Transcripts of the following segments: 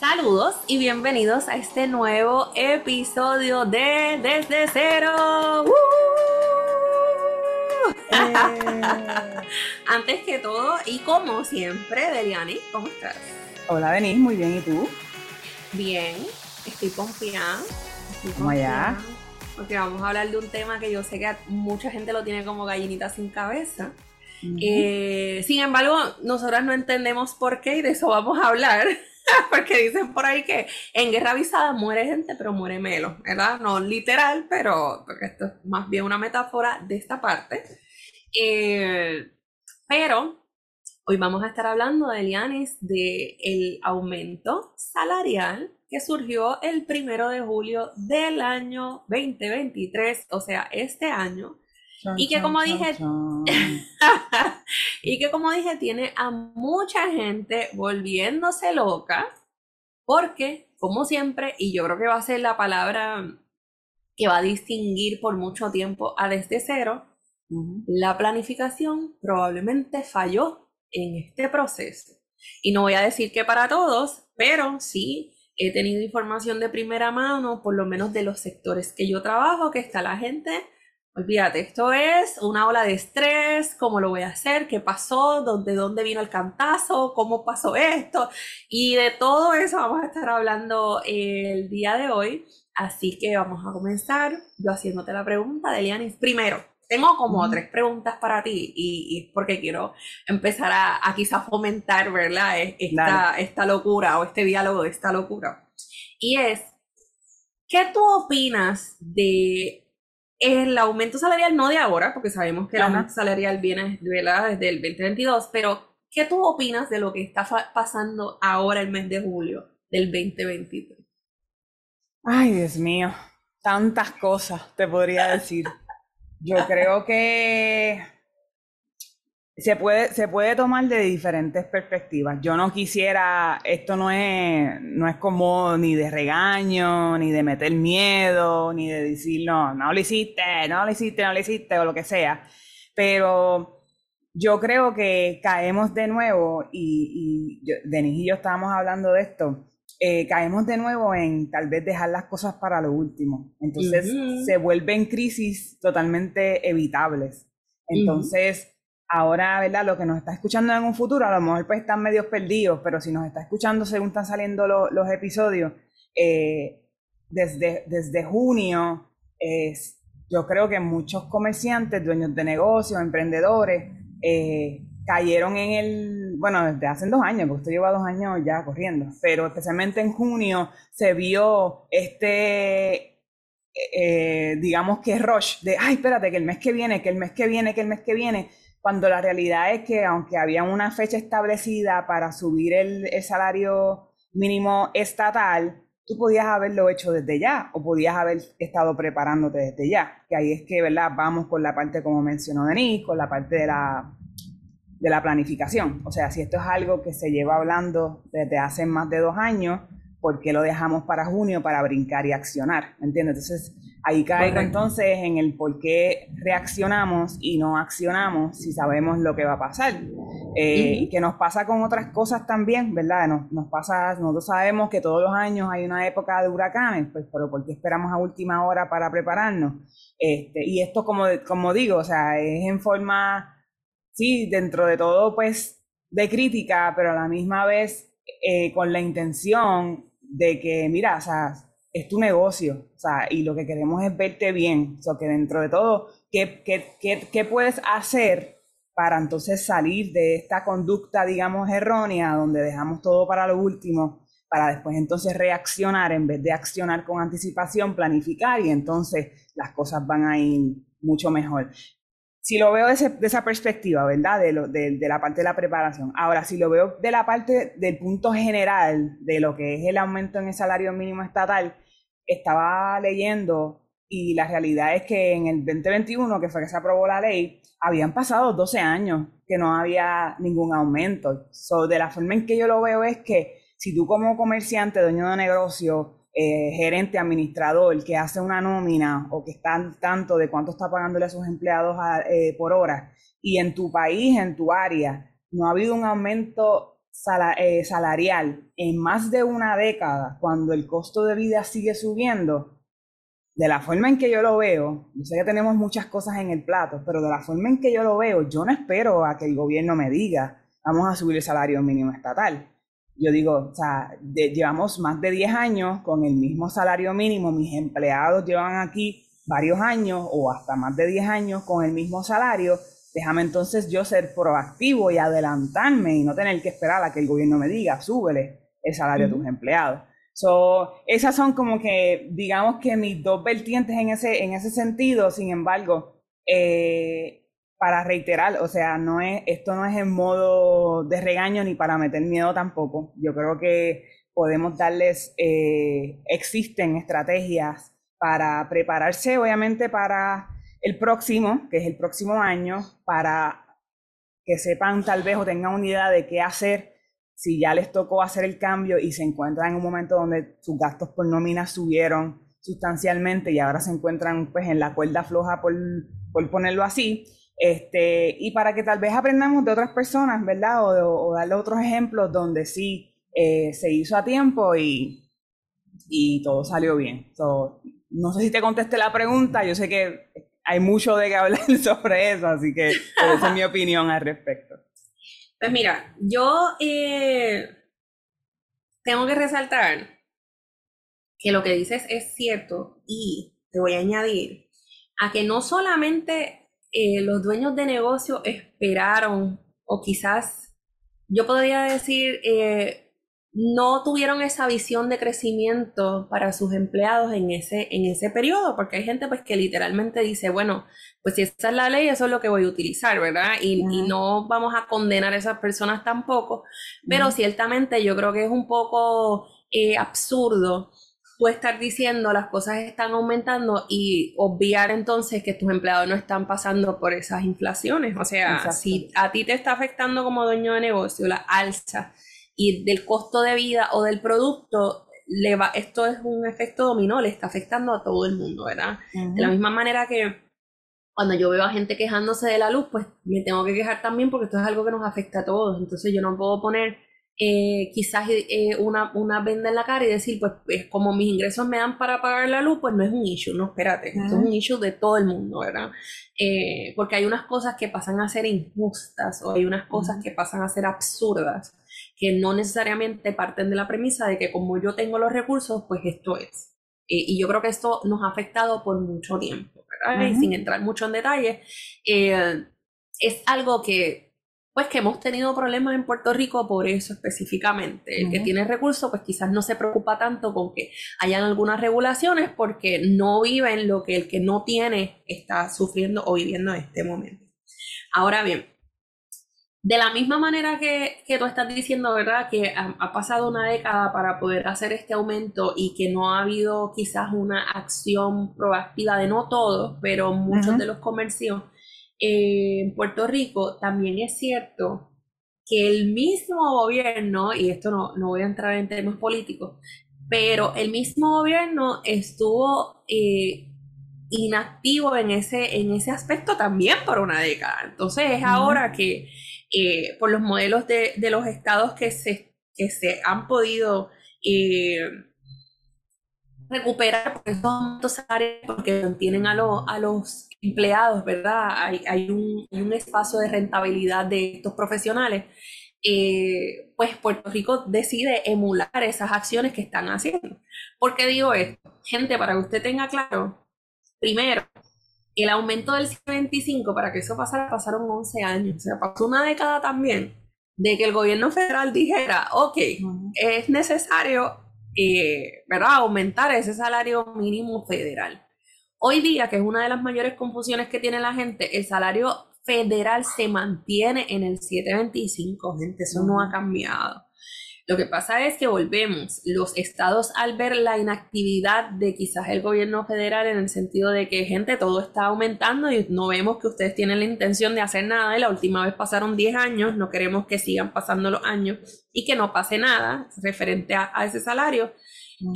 Saludos y bienvenidos a este nuevo episodio de Desde Cero. ¡Uh! Eh. Antes que todo, y como siempre, Deliani, ¿cómo estás? Hola, Denise, muy bien, ¿y tú? Bien, estoy confiada. ¿Cómo allá? Porque vamos a hablar de un tema que yo sé que mucha gente lo tiene como gallinita sin cabeza. Eh, sin embargo, nosotras no entendemos por qué y de eso vamos a hablar. Porque dicen por ahí que en guerra avisada muere gente, pero muere Melo, ¿verdad? No literal, pero porque esto es más bien una metáfora de esta parte. Eh, pero hoy vamos a estar hablando de Lianis de aumento salarial que surgió el primero de julio del año 2023, o sea, este año, y que como dije, y que como dije, tiene a mucha gente volviéndose loca, porque, como siempre, y yo creo que va a ser la palabra que va a distinguir por mucho tiempo a desde cero, la planificación probablemente falló en este proceso. Y no voy a decir que para todos, pero sí he tenido información de primera mano, por lo menos de los sectores que yo trabajo, que está la gente Olvídate, esto es una ola de estrés, cómo lo voy a hacer, qué pasó, de dónde vino el cantazo, cómo pasó esto. Y de todo eso vamos a estar hablando el día de hoy. Así que vamos a comenzar yo haciéndote la pregunta de Lianis. Primero, tengo como tres preguntas para ti y, es porque quiero empezar a, a quizás fomentar, ¿verdad? E, esta, esta locura o este diálogo de esta locura. Y es, ¿qué tú opinas de el aumento salarial no de ahora, porque sabemos que el aumento salarial viene desde el 2022, pero ¿qué tú opinas de lo que está pasando ahora el mes de julio del 2023? Ay, Dios mío, tantas cosas te podría decir. Yo creo que se puede, se puede tomar de diferentes perspectivas. Yo no quisiera, esto no es, no es como ni de regaño, ni de meter miedo, ni de decir, no, no lo hiciste, no lo hiciste, no lo hiciste, o lo que sea. Pero yo creo que caemos de nuevo, y, y Denis y yo estábamos hablando de esto, eh, caemos de nuevo en tal vez dejar las cosas para lo último. Entonces se vuelven crisis totalmente evitables. Entonces ahora, ¿verdad? Lo que nos está escuchando en un futuro, a lo mejor pues están medios perdidos, pero si nos está escuchando según están saliendo los episodios, eh, desde, desde junio, yo creo que muchos comerciantes, dueños de negocios, emprendedores, eh, cayeron en el, bueno, desde hace dos años, porque usted lleva dos años ya corriendo, pero especialmente en junio se vio este, eh, digamos que rush de, ay, espérate, que el mes que viene, que el mes que viene, que el mes que viene, cuando la realidad es que aunque había una fecha establecida para subir el, salario mínimo estatal, tú podías haberlo hecho desde ya o podías haber estado preparándote desde ya. Que ahí es que, ¿verdad? Vamos con la parte, como mencionó Denis, con la parte de la, de la planificación. O sea, si esto es algo que se lleva hablando desde hace más de dos años, ¿por qué lo dejamos para junio para brincar y accionar? ¿Me entiendes? Entonces, Ahí caigo entonces en el por qué reaccionamos y no accionamos si sabemos lo que va a pasar. Eh, y que nos pasa con otras cosas también, ¿verdad? Nos, nos, pasa, nosotros sabemos que todos los años hay una época de huracanes, pues, pero ¿por qué esperamos a última hora para prepararnos? Este, y esto, como, como digo, o sea, es en forma, sí, dentro de todo, pues, de crítica, pero a la misma vez eh, con la intención de que, mira, o sea, es tu negocio, o sea, y lo que queremos es verte bien, o sea, que dentro de todo, ¿qué, qué, qué, qué puedes hacer para entonces salir de esta conducta, digamos, errónea, donde dejamos todo para lo último, para después entonces reaccionar en vez de accionar con anticipación, planificar y entonces las cosas van a ir mucho mejor. Si lo veo de, esa perspectiva, ¿verdad? De, lo, de, de, la parte de la preparación. Ahora, si lo veo de la parte del punto general de lo que es el aumento en el salario mínimo estatal, estaba leyendo y la realidad es que en el 2021, que fue que se aprobó la ley, habían pasado 12 años que no había ningún aumento. So, de la forma en que yo lo veo es que si tú como comerciante, dueño de negocio, eh, gerente, administrador, que hace una nómina o que está al tanto de cuánto está pagándole a sus empleados eh, por hora, y en tu país, en tu área, no ha habido un aumento eh, salarial en más de una década, cuando el costo de vida sigue subiendo, de la forma en que yo lo veo, yo sé que tenemos muchas cosas en el plato, pero de la forma en que yo lo veo, yo no espero a que el gobierno me diga, vamos a subir el salario mínimo estatal. Yo digo, o sea, llevamos más de 10 años con el mismo salario mínimo, mis empleados llevan aquí varios años o hasta más de 10 años con el mismo salario, déjame entonces yo ser proactivo y adelantarme y no tener que esperar a que el gobierno me diga, súbele el salario de tus empleados. So, esas son como que, digamos que mis dos vertientes en ese, en ese sentido, sin embargo, eh, para reiterar, o sea, no es, esto no es en modo de regaño ni para meter miedo tampoco. Yo creo que podemos darles, eh, existen estrategias para prepararse, obviamente, para el próximo, que es el próximo año, para que sepan tal vez o tengan una idea de qué hacer si ya les tocó hacer el cambio y se encuentran en un momento donde sus gastos por nómina subieron sustancialmente y ahora se encuentran pues en la cuerda floja por, por ponerlo así. Este, y para que tal vez aprendamos de otras personas, ¿verdad? O, darle otros ejemplos donde sí eh, se hizo a tiempo y, y todo salió bien. no sé si te contesté la pregunta, yo sé que hay mucho de qué hablar sobre eso, así que esa es mi opinión al respecto. Pues mira, yo eh, tengo que resaltar que lo que dices es cierto y te voy a añadir a que no solamente eh, los dueños de negocio esperaron o quizás yo podría decir eh, no tuvieron esa visión de crecimiento para sus empleados en ese, en ese periodo, porque hay gente pues que literalmente dice, bueno, pues si esa es la ley, eso es lo que voy a utilizar, ¿verdad? Y, no vamos a condenar a esas personas tampoco, pero ciertamente yo creo que es un poco eh, absurdo tú estar diciendo las cosas están aumentando y obviar entonces que tus empleados no están pasando por esas inflaciones. O sea, si a ti te está afectando como dueño de negocio la alza y del costo de vida o del producto, le va, esto es un efecto dominó, le está afectando a todo el mundo, ¿verdad? De la misma manera que cuando yo veo a gente quejándose de la luz, pues me tengo que quejar también porque esto es algo que nos afecta a todos. Entonces yo no puedo poner eh, quizás eh, una, una, venda en la cara y decir, pues, pues, como mis ingresos me dan para pagar la luz, pues no es un issue, no, espérate, esto es un issue de todo el mundo, ¿verdad? Eh, porque hay unas cosas que pasan a ser injustas o hay unas cosas que pasan a ser absurdas que no necesariamente parten de la premisa de que como yo tengo los recursos, pues esto es. Eh, y yo creo que esto nos ha afectado por mucho tiempo, ¿verdad? Y sin entrar mucho en detalle, eh, es algo que, pues que hemos tenido problemas en Puerto Rico por eso específicamente. El que tiene recursos, pues quizás no se preocupa tanto con que hayan algunas regulaciones porque no viven lo que el que no tiene está sufriendo o viviendo en este momento. Ahora bien, de la misma manera que, tú estás diciendo, ¿verdad? Que ha, pasado una década para poder hacer este aumento y que no ha habido quizás una acción proactiva de no todos, pero muchos de los comercios eh, en Puerto Rico, también es cierto que el mismo gobierno, y esto no, no voy a entrar en temas políticos, pero el mismo gobierno estuvo eh, inactivo en ese, en ese aspecto también por una década. Entonces es ahora que eh, por los modelos de, los estados que se, que se han podido eh, recuperar por esos salarios porque mantienen a, a los empleados, ¿verdad? Hay, hay, un, un, espacio de rentabilidad de estos profesionales. Eh, pues Puerto Rico decide emular esas acciones que están haciendo. ¿Por qué digo esto? Gente, para que usted tenga claro, primero, el aumento del 25, para que eso pasara, pasaron 11 años. O sea, pasó una década también de que el gobierno federal dijera, ok, es necesario eh, ¿verdad? aumentar ese salario mínimo federal. Hoy día, que es una de las mayores confusiones que tiene la gente, el salario federal se mantiene en el 725, gente, eso no ha cambiado. Lo que pasa es que volvemos, los estados al ver la inactividad de quizás el gobierno federal en el sentido de que gente, todo está aumentando y no vemos que ustedes tienen la intención de hacer nada y la última vez pasaron 10 años, no queremos que sigan pasando los años y que no pase nada referente a, ese salario.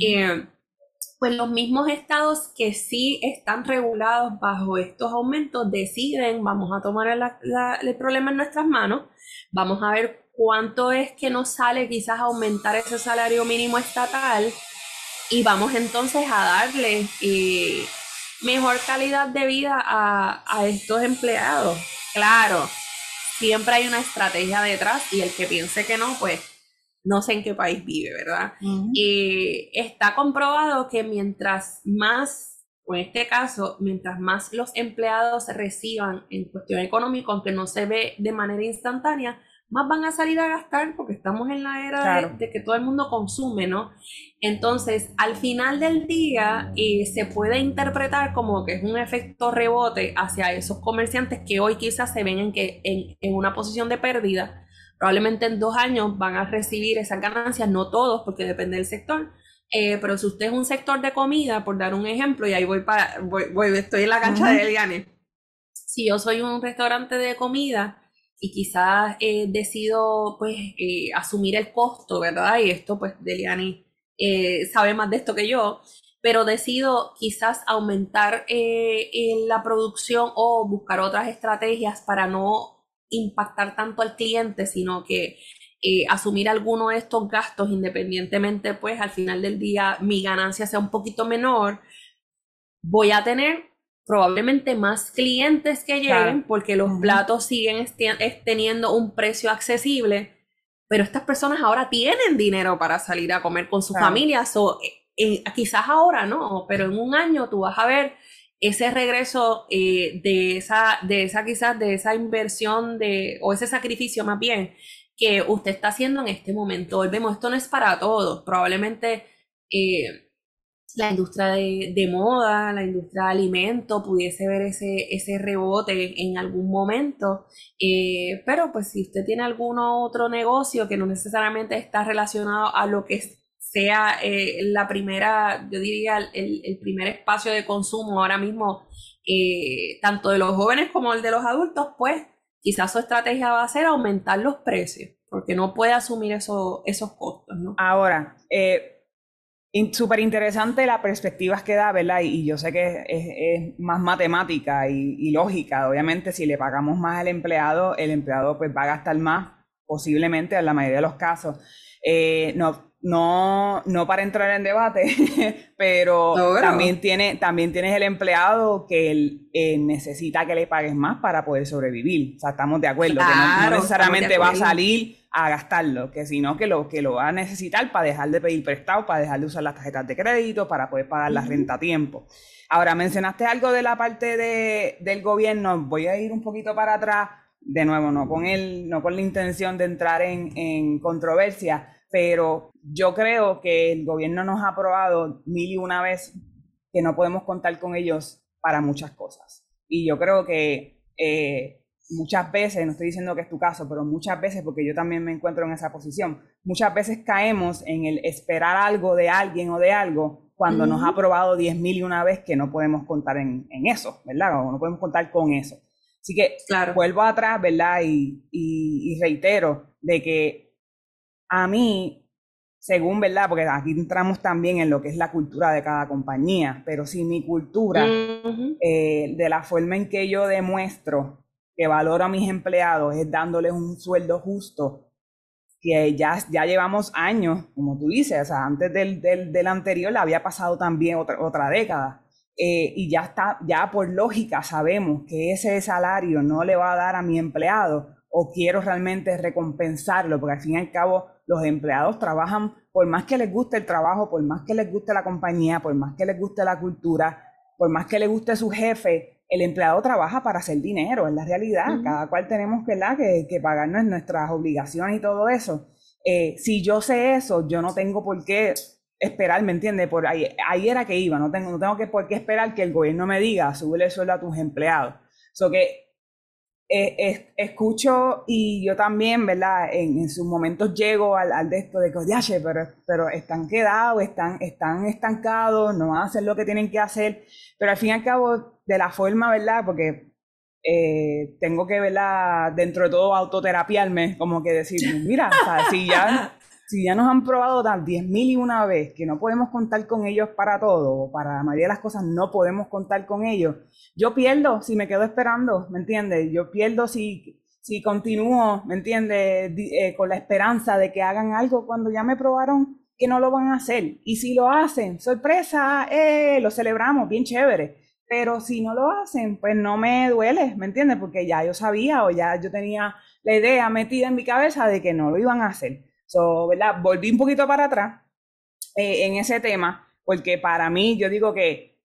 Eh, pues los mismos estados que sí están regulados bajo estos aumentos deciden, vamos a tomar el problema en nuestras manos, vamos a ver cuánto es que nos sale quizás aumentar ese salario mínimo estatal y vamos entonces a darle eh, mejor calidad de vida a, a estos empleados. Claro, siempre hay una estrategia detrás y el que piense que no, pues no sé en qué país vive, ¿verdad? Y está comprobado que mientras más, o en este caso, mientras más los empleados reciban en cuestión económica, aunque no se ve de manera instantánea, más van a salir a gastar porque estamos en la era de, que todo el mundo consume, ¿no? Entonces, al final del día, eh, se puede interpretar como que es un efecto rebote hacia esos comerciantes que hoy quizás se ven en, que, en, en una posición de pérdida Probablemente en dos años van a recibir esas ganancias, no todos, porque depende del sector. Eh, pero si usted es un sector de comida, por dar un ejemplo, y ahí voy para, voy, estoy en la cancha de Eliane. Si yo soy un restaurante de comida y quizás eh, decido pues eh, asumir el costo, ¿verdad? Y esto pues Deliani sabe más de esto que yo, pero decido quizás aumentar la producción o buscar otras estrategias para no impactar tanto al cliente, sino que eh, asumir alguno de estos gastos independientemente, pues al final del día mi ganancia sea un poquito menor, voy a tener probablemente más clientes que lleguen porque los platos siguen teniendo un precio accesible, pero estas personas ahora tienen dinero para salir a comer con sus familias o eh, quizás ahora no, pero en un año tú vas a ver ese regreso eh, de esa, de esa quizás, de esa inversión de, o ese sacrificio más bien, que usted está haciendo en este momento. Volvemos, esto no es para todos. Probablemente eh, la industria de, moda, la industria de alimentos pudiese ver ese, ese rebote en algún momento. Eh, pero pues si usted tiene algún otro negocio que no necesariamente está relacionado a lo que sea eh, la primera, yo diría, el, primer espacio de consumo ahora mismo, eh, tanto de los jóvenes como el de los adultos, pues quizás su estrategia va a ser aumentar los precios, porque no puede asumir eso, esos costos. ¿no? Ahora, eh, súper interesante las perspectivas que da, ¿verdad? Y, yo sé que es, más matemática y, lógica. Obviamente, si le pagamos más al empleado, el empleado pues va a gastar más, posiblemente en la mayoría de los casos. no, no, no para entrar en debate, pero también, tiene, también tienes el empleado que él, eh, necesita que le pagues más para poder sobrevivir. O sea, estamos de acuerdo, que no, necesariamente va a salir a gastarlo, que sino que lo, que lo va a necesitar para dejar de pedir prestado, para dejar de usar las tarjetas de crédito, para poder pagar la renta a tiempo. Ahora, mencionaste algo de la parte de, del gobierno, voy a ir un poquito para atrás, de nuevo, no con, el, no con la intención de entrar en, en controversia, pero yo creo que el gobierno nos ha probado mil y una vez que no podemos contar con ellos para muchas cosas. Y yo creo que eh, muchas veces, no estoy diciendo que es tu caso, pero muchas veces, porque yo también me encuentro en esa posición, muchas veces caemos en el esperar algo de alguien o de algo cuando nos ha probado diez mil y una vez que no podemos contar en, eso, ¿verdad? O no podemos contar con eso. Así que claro. vuelvo atrás, ¿verdad? y reitero de que a mí según, ¿verdad? Porque aquí entramos también en lo que es la cultura de cada compañía, pero si mi cultura, eh, de la forma en que yo demuestro que valoro a mis empleados es dándoles un sueldo justo, que ya, ya llevamos años, como tú dices, o sea, antes del, del, anterior había pasado también otra, otra década. Eh, y ya está, ya por lógica sabemos que ese salario no le va a dar a mi empleado o quiero realmente recompensarlo, porque al fin y al cabo los empleados trabajan, por más que les guste el trabajo, por más que les guste la compañía, por más que les guste la cultura, por más que les guste su jefe, el empleado trabaja para hacer dinero, es la realidad. Cada cual tenemos Que, que pagarnos nuestras obligaciones y todo eso. Eh, si yo sé eso, yo no tengo por qué esperar, ¿me entiendes? Por ahí, ahí era que iba, no tengo, no tengo que, por qué esperar que el gobierno me diga, sube el sueldo a tus empleados. So que eh, escucho y yo también, ¿verdad? En, en sus momentos llego al, al, de esto de que, pero, pero están quedados, están, están estancados, no van a hacer lo que tienen que hacer, pero al fin y al cabo, de la forma, ¿verdad? Porque eh, tengo que, ¿verdad? Dentro de todo, autoterapiarme, como que decir, mira, si ya si ya nos han probado dar 10.000 y una vez que no podemos contar con ellos para todo, o para la mayoría de las cosas no podemos contar con ellos, yo pierdo si me quedo esperando, ¿me entiendes? Yo pierdo si, si continúo, ¿me entiendes? Eh, con la esperanza de que hagan algo cuando ya me probaron que no lo van a hacer. Y si lo hacen, sorpresa, eh, lo celebramos, bien chévere. Pero si no lo hacen, pues no me duele, ¿me entiendes? Porque ya yo sabía o ya yo tenía la idea metida en mi cabeza de que no lo iban a hacer. So, ¿verdad? Volví un poquito para atrás eh, en ese tema, porque para mí yo digo que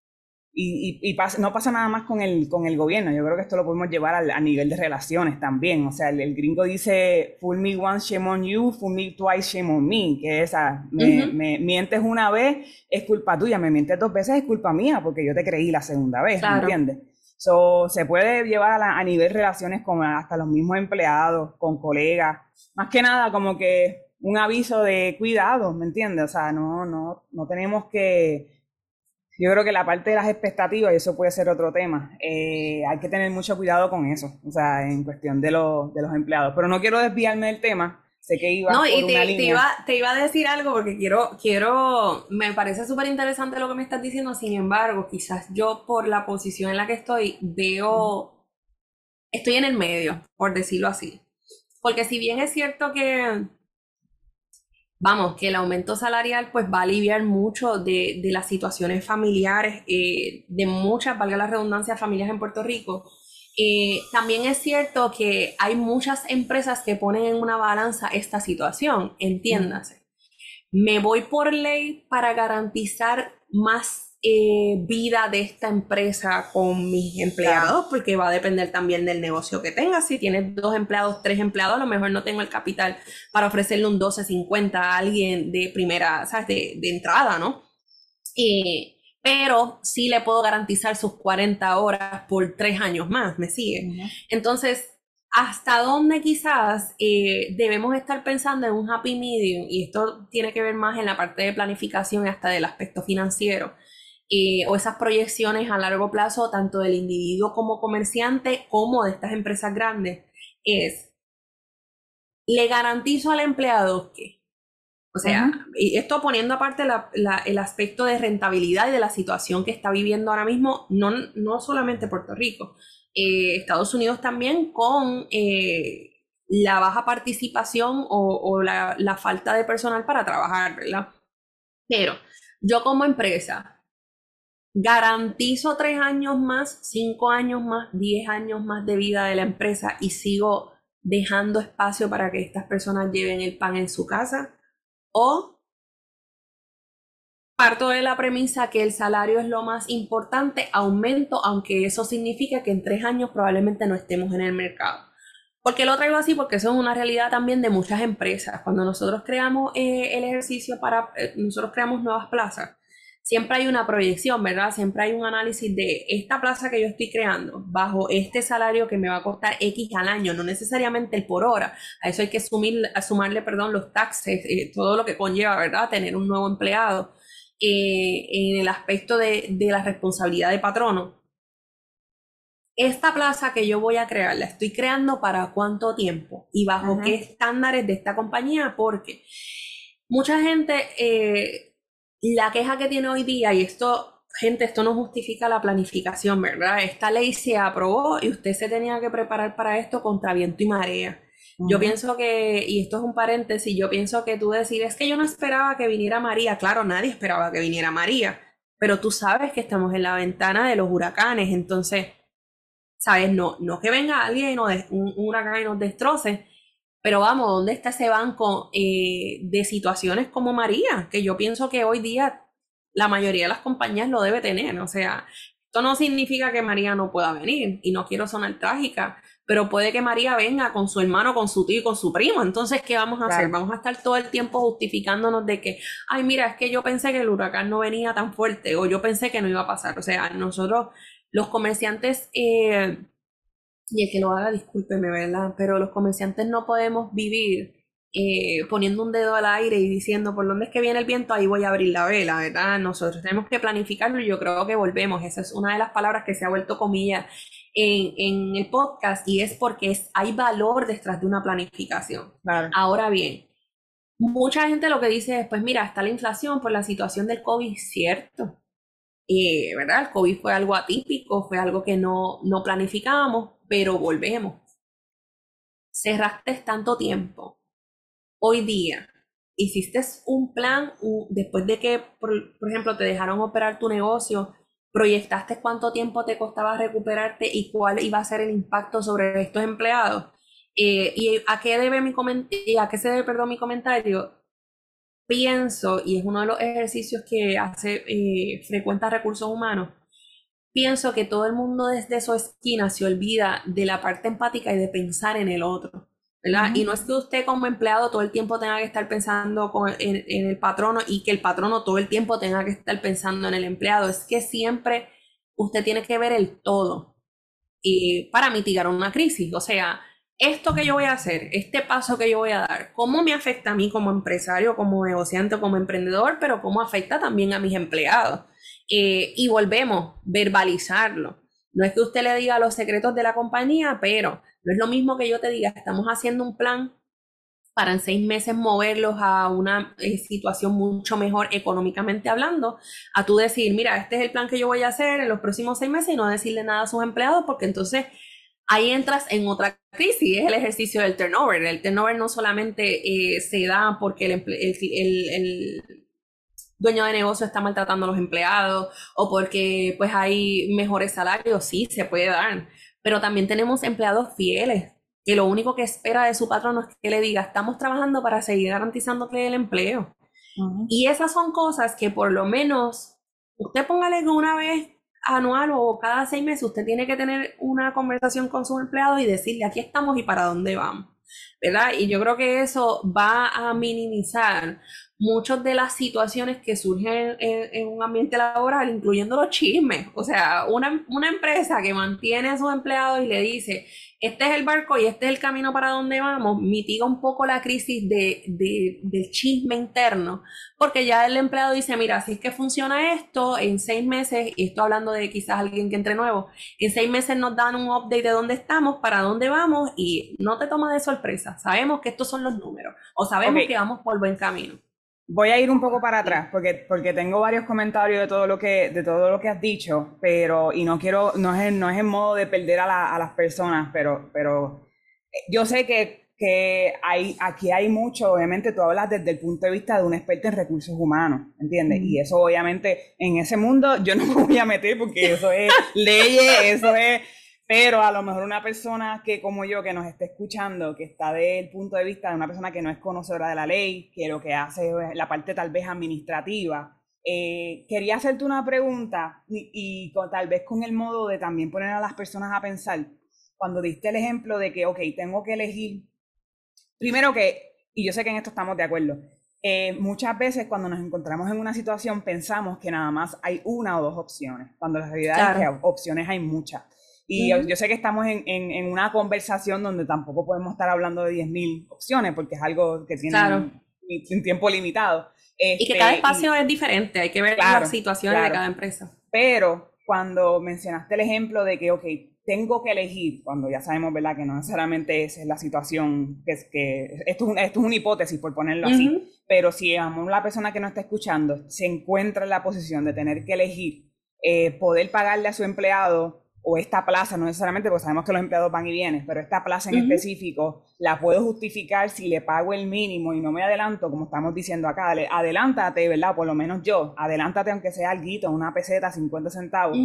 y, y, no pasa nada más con el, con el gobierno, yo creo que esto lo podemos llevar al, a nivel de relaciones también. O sea, el, gringo dice, fool me once, shame on you, fool me twice, shame on me, que esa, me, me, mientes una vez, es culpa tuya, me mientes dos veces, es culpa mía, porque yo te creí la segunda vez, ¿me entiendes? So, se puede llevar a, a nivel relaciones con hasta los mismos empleados, con colegas, más que nada como que un aviso de cuidado, ¿me entiendes? O sea, no, no, no tenemos que yo creo que la parte de las expectativas, y eso puede ser otro tema, eh, hay que tener mucho cuidado con eso, o sea, en cuestión de, los empleados. Pero no quiero desviarme del tema, sé que iba no, y te, iba, te iba a decir algo porque quiero, quiero, me parece súper interesante lo que me estás diciendo, sin embargo, quizás yo por la posición en la que estoy, veo, estoy en el medio, por decirlo así. Porque si bien es cierto que vamos, que el aumento salarial pues va a aliviar mucho de, las situaciones familiares eh, de muchas, valga la redundancia, familias en Puerto Rico. Eh, también es cierto que hay muchas empresas que ponen en una balanza esta situación, entiéndase. Me voy por ley para garantizar más eh, vida de esta empresa con mis empleados, porque va a depender también del negocio que tengas. Si tienes dos empleados, tres empleados, a lo mejor no tengo el capital para ofrecerle un 12.50 a alguien de primera, ¿sabes? De, de entrada, ¿no? Eh, pero sí le puedo garantizar sus 40 horas por tres años más, ¿me sigue? Entonces, ¿hasta dónde quizás eh, debemos estar pensando en un happy medium? Y esto tiene que ver más en la parte de planificación y hasta del aspecto financiero eh, o esas proyecciones a largo plazo, tanto del individuo como comerciante, como de estas empresas grandes, es, le garantizo al empleado que, o sea, y esto poniendo aparte el aspecto de rentabilidad y de la situación que está viviendo ahora mismo, no, no solamente Puerto Rico, eh, Estados Unidos también con eh, la baja participación o, la, la, falta de personal para trabajar, ¿verdad? Pero yo como empresa, garantizo tres años más, cinco años más, diez años más de vida de la empresa y sigo dejando espacio para que estas personas lleven el pan en su casa o parto de la premisa que el salario es lo más importante, aumento, aunque eso significa que en tres años probablemente no estemos en el mercado. ¿Por qué lo traigo así? Porque eso es una realidad también de muchas empresas. Cuando nosotros creamos eh, el ejercicio para, eh, nosotros creamos nuevas plazas, siempre hay una proyección, ¿verdad? Siempre hay un análisis de esta plaza que yo estoy creando bajo este salario que me va a costar X al año, no necesariamente el por hora. A eso hay que sumarle perdón, los taxes, eh, todo lo que conlleva, ¿verdad? Tener un nuevo empleado. Eh, en el aspecto de, la responsabilidad de patrono. Esta plaza que yo voy a crear, la estoy creando para cuánto tiempo y bajo qué estándares de esta compañía, porque mucha gente eh, la queja que tiene hoy día, y esto, gente, esto no justifica la planificación, ¿verdad? Esta ley se aprobó y usted se tenía que preparar para esto contra viento y marea. Yo pienso que, y esto es un paréntesis, yo pienso que tú decir, es que yo no esperaba que viniera María. Claro, nadie esperaba que viniera María, pero tú sabes que estamos en la ventana de los huracanes, entonces, ¿sabes? No, no que venga alguien, no, un, un huracán y nos destroce, pero vamos, ¿dónde está ese banco eh, de situaciones como María? Que yo pienso que hoy día la mayoría de las compañías lo debe tener. O sea, esto no significa que María no pueda venir y no quiero sonar trágica, pero puede que María venga con su hermano, con su tío y con su primo. Entonces, ¿qué vamos a hacer? Vamos a estar todo el tiempo justificándonos de que, ay, mira, es que yo pensé que el huracán no venía tan fuerte o yo pensé que no iba a pasar. O sea, nosotros, los comerciantes, eh, y el que lo haga, discúlpeme, ¿verdad? Pero los comerciantes no podemos vivir eh, poniendo un dedo al aire y diciendo por dónde es que viene el viento, ahí voy a abrir la vela, ¿verdad? Nosotros tenemos que planificarlo y yo creo que volvemos. Esa es una de las palabras que se ha vuelto comilla en, en el podcast y es porque es, hay valor detrás de una planificación. Ahora bien, mucha gente lo que dice es, pues mira, está la inflación por la situación del COVID, cierto. Eh, ¿verdad? El COVID fue algo atípico, fue algo que no, no planificábamos, pero volvemos. cerraste tanto tiempo, hoy día, hiciste un plan después de que, por, ejemplo, te dejaron operar tu negocio, proyectaste cuánto tiempo te costaba recuperarte y cuál iba a ser el impacto sobre estos empleados. Eh, ¿Y a qué debe mi a qué se debe, perdón, mi comentario? Pienso, y es uno de los ejercicios que hace eh, frecuenta recursos humanos, pienso que todo el mundo desde su esquina se olvida de la parte empática y de pensar en el otro. ¿verdad? Y no es que usted como empleado todo el tiempo tenga que estar pensando en, el patrono y que el patrono todo el tiempo tenga que estar pensando en el empleado, es que siempre usted tiene que ver el todo y para mitigar una crisis. O sea, esto que yo voy a hacer, este paso que yo voy a dar, ¿cómo me afecta a mí como empresario, como negociante, como emprendedor, pero cómo afecta también a mis empleados? Eh, y volvemos, verbalizarlo. No es que usted le diga los secretos de la compañía, pero no es lo mismo que yo te diga, estamos haciendo un plan para en seis meses moverlos a una eh, situación mucho mejor económicamente hablando, a tú decir, mira, este es el plan que yo voy a hacer en los próximos seis meses y no decirle nada a sus empleados, porque entonces ahí entras en otra crisis, es el ejercicio del turnover. El turnover no solamente eh, se da porque el, el, dueño de negocio está maltratando a los empleados o porque pues hay mejores salarios, sí, se puede dar, pero también tenemos empleados fieles que lo único que espera de su patrón es que le diga, estamos trabajando para seguir garantizándole el empleo. Y esas son cosas que por lo menos usted póngale que una vez anual o cada seis meses usted tiene que tener una conversación con sus empleados y decirle aquí estamos y para dónde vamos, ¿verdad? Y yo creo que eso va a minimizar muchas de las situaciones que surgen en, un ambiente laboral, incluyendo los chismes. O sea, una, una, empresa que mantiene a sus empleados y le dice, este es el barco y este es el camino para donde vamos, mitiga un poco la crisis de, de, del chisme interno, porque ya el empleado dice, mira, así es que funciona esto, en seis meses, y estoy hablando de quizás alguien que entre nuevo, en seis meses nos dan un update de dónde estamos, para dónde vamos, y no te toma de sorpresa, sabemos que estos son los números, o sabemos que vamos por buen camino. Voy a ir un poco para atrás porque, porque tengo varios comentarios de todo lo que de todo lo que has dicho, pero y no quiero no es no es en modo de perder a, a las personas, pero pero eh, yo sé que, que hay aquí hay mucho, obviamente tú hablas desde el punto de vista de un experto en recursos humanos, ¿entiendes? Y eso obviamente en ese mundo yo no me voy a meter porque eso es leyes, eso es pero a lo mejor una persona que como yo, que nos esté escuchando, que está del punto de vista de una persona que no es conocedora de la ley, que lo que hace es la parte tal vez administrativa, eh, quería hacerte una pregunta y, tal vez con el modo de también poner a las personas a pensar, cuando diste el ejemplo de que, ok, tengo que elegir, primero que, y yo sé que en esto estamos de acuerdo, eh, muchas veces cuando nos encontramos en una situación pensamos que nada más hay una o dos opciones, cuando la realidad es que opciones hay muchas. Y yo, sé que estamos en, en, una conversación donde tampoco podemos estar hablando de 10.000 opciones porque es algo que tiene un, tiempo limitado. y que cada este, espacio es diferente, hay que ver las situaciones de cada empresa. Pero cuando mencionaste el ejemplo de que, ok, tengo que elegir, cuando ya sabemos, ¿verdad?, que no necesariamente esa es la situación, que, es, que esto, es esto es una hipótesis, por ponerlo así, pero si aún la persona que no está escuchando se encuentra en la posición de tener que elegir, eh, poder pagarle a su empleado o esta plaza, no necesariamente porque sabemos que los empleados van y vienen, pero esta plaza en específico la puedo justificar si le pago el mínimo y no me adelanto, como estamos diciendo acá, adelántate, ¿verdad? Por lo menos yo, adelántate aunque sea algo, una peseta, 50 centavos.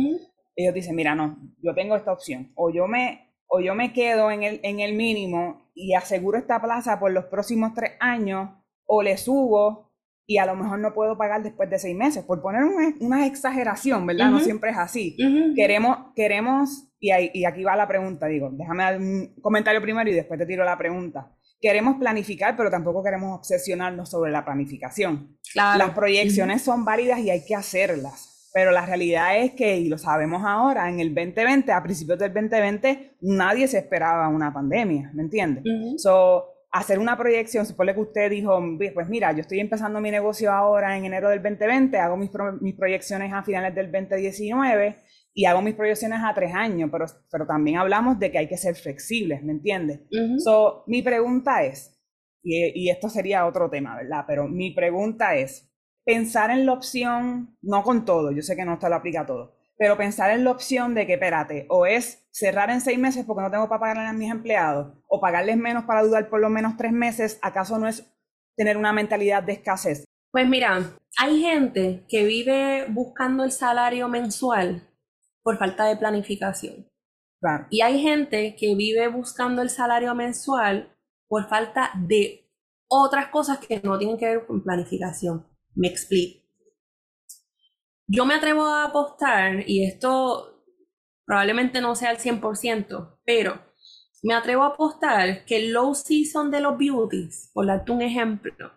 Ellos dicen, mira, no, yo tengo esta opción, o yo me, o yo me quedo en el, en el mínimo y aseguro esta plaza por los próximos tres años, o le subo y a lo mejor no puedo pagar después de seis meses, por poner una, exageración, ¿verdad? No siempre es así. Queremos, queremos, y, y, aquí va la pregunta, digo, déjame dar un comentario primero y después te tiro la pregunta. Queremos planificar, pero tampoco queremos obsesionarnos sobre la planificación. Las proyecciones son válidas y hay que hacerlas, pero la realidad es que, y lo sabemos ahora, en el 2020, a principios del 2020, nadie se esperaba una pandemia, ¿me entiendes? So, hacer una proyección, supone que usted dijo, pues mira, yo estoy empezando mi negocio ahora en enero del 2020, hago mis, mis proyecciones a finales del 2019 y hago mis proyecciones a tres años, pero, pero también hablamos de que hay que ser flexibles, ¿me entiendes? so, mi pregunta es, y, y, esto sería otro tema, ¿verdad? Pero mi pregunta es, pensar en la opción, no con todo, yo sé que no esto lo aplica a todo, pero pensar en la opción de que, espérate, o es cerrar en seis meses porque no tengo para pagarle a mis empleados, o pagarles menos para dudar por lo menos tres meses, ¿acaso no es tener una mentalidad de escasez? Pues mira, hay gente que vive buscando el salario mensual por falta de planificación. Y hay gente que vive buscando el salario mensual por falta de otras cosas que no tienen que ver con planificación. Me explico. Yo me atrevo a apostar, y esto probablemente no sea al 100%, pero me atrevo a apostar que el low season de los beauties, por darte un ejemplo,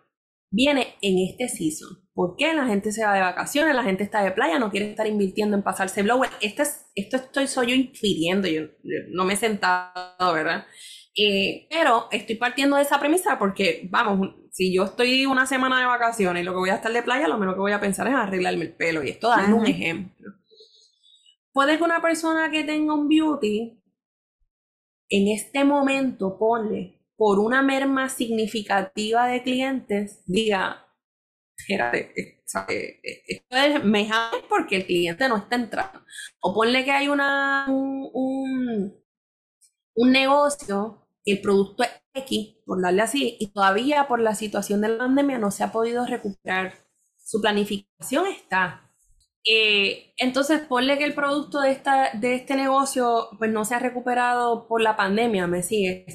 viene en este season. ¿Por qué? La gente se va de vacaciones, la gente está de playa, no quiere estar invirtiendo en pasarse blower. Este es, esto estoy soy yo infiriendo, yo, no me he sentado, ¿verdad? Eh, pero estoy partiendo de esa premisa porque, vamos, si yo estoy una semana de vacaciones y lo que voy a estar de playa, lo menos que voy a pensar es arreglarme el pelo. Y esto dando un ejemplo. Puede que una persona que tenga un beauty, en este momento, ponle, por una merma significativa de clientes, diga, espérate, eh, eh, esto es mejor porque el cliente no está entrando. O ponle que hay una, un, un negocio el producto es X, por darle así, y todavía por la situación de la pandemia no se ha podido recuperar. Su planificación está. Eh, entonces, ponle que el producto de, esta, de este negocio pues no se ha recuperado por la pandemia, me sigue.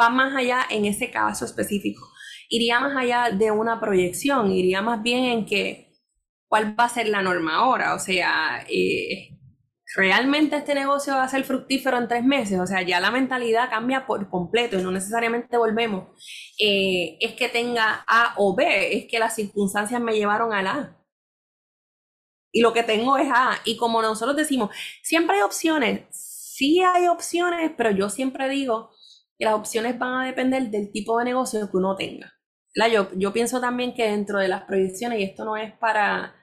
Va más allá en ese caso específico. Iría más allá de una proyección, iría más bien en que cuál va a ser la norma ahora. O sea, eh, realmente este negocio va a ser fructífero en tres meses, o sea, ya la mentalidad cambia por completo y no necesariamente volvemos, eh, es que tenga A o B, es que las circunstancias me llevaron a la Y lo que tengo es A. Y como nosotros decimos, siempre hay opciones, sí hay opciones, pero yo siempre digo que las opciones van a depender del tipo de negocio que uno tenga. Yo, yo pienso también que dentro de las proyecciones, y esto no es para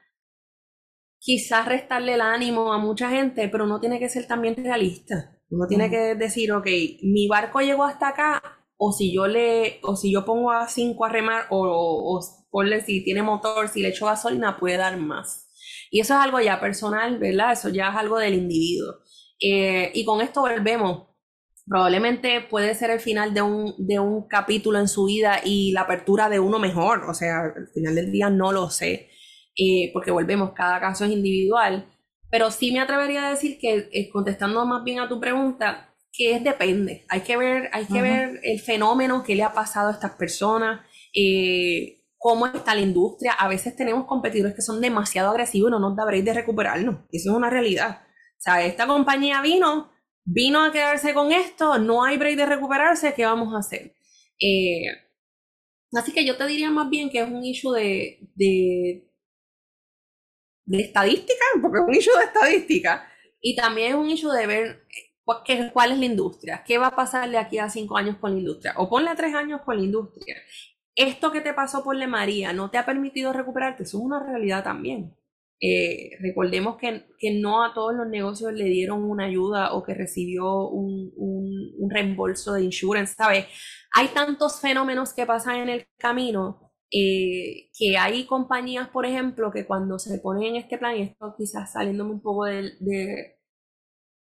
quizás restarle el ánimo a mucha gente, pero uno tiene que ser también realista. Uno tiene que decir, ok, mi barco llegó hasta acá, o si yo le, o si yo pongo a cinco a remar, o, o, ponle si tiene motor, si le echo gasolina, puede dar más. Y eso es algo ya personal, ¿verdad? Eso ya es algo del individuo. Eh, y con esto volvemos. Probablemente puede ser el final de un, de un capítulo en su vida y la apertura de uno mejor. O sea, al final del día no lo sé. Eh, porque volvemos, cada caso es individual, pero sí me atrevería a decir que, eh, contestando más bien a tu pregunta, que es depende, hay que ver, hay que ver el fenómeno que le ha pasado a estas personas, eh, cómo está la industria, a veces tenemos competidores que son demasiado agresivos y no nos da break de recuperarnos, eso es una realidad. O sea, esta compañía vino, vino a quedarse con esto, no hay break de recuperarse, ¿qué vamos a hacer? así que yo te diría más bien que es un issue de, de estadística, porque es un issue de estadística, y también es un issue de ver eh, cuál es la industria, qué va a pasar de aquí a cinco años con la industria, o ponle a tres años con la industria. Esto que te pasó por Le María no te ha permitido recuperarte, eso es una realidad también. Eh, recordemos que, que, no a todos los negocios le dieron una ayuda o que recibió un, un, un reembolso de insurance, ¿sabes? Hay tantos fenómenos que pasan en el camino eh, que hay compañías, por ejemplo, que cuando se ponen en este plan, y esto quizás saliéndome un poco de,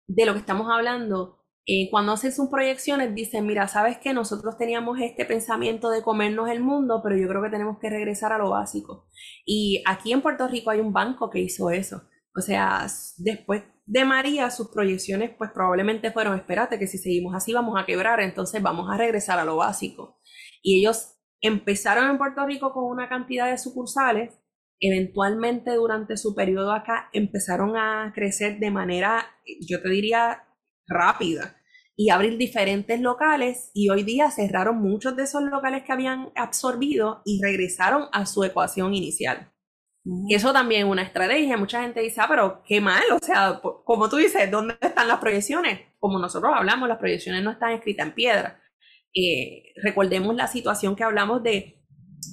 de, lo que estamos hablando, eh, cuando hacen sus proyecciones dicen, mira, sabes que nosotros teníamos este pensamiento de comernos el mundo, pero yo creo que tenemos que regresar a lo básico. Y aquí en Puerto Rico hay un banco que hizo eso. O sea, después de María, sus proyecciones pues probablemente fueron, espérate que si seguimos así vamos a quebrar, entonces vamos a regresar a lo básico. Y ellos Empezaron en Puerto Rico con una cantidad de sucursales, eventualmente durante su periodo acá empezaron a crecer de manera, yo te diría, rápida y abrir diferentes locales y hoy día cerraron muchos de esos locales que habían absorbido y regresaron a su ecuación inicial. Eso también es una estrategia. Mucha gente dice, ah, pero qué mal. O sea, como tú dices, ¿dónde están las proyecciones? Como nosotros hablamos, las proyecciones no están escritas en piedra. Eh, recordemos la situación que hablamos de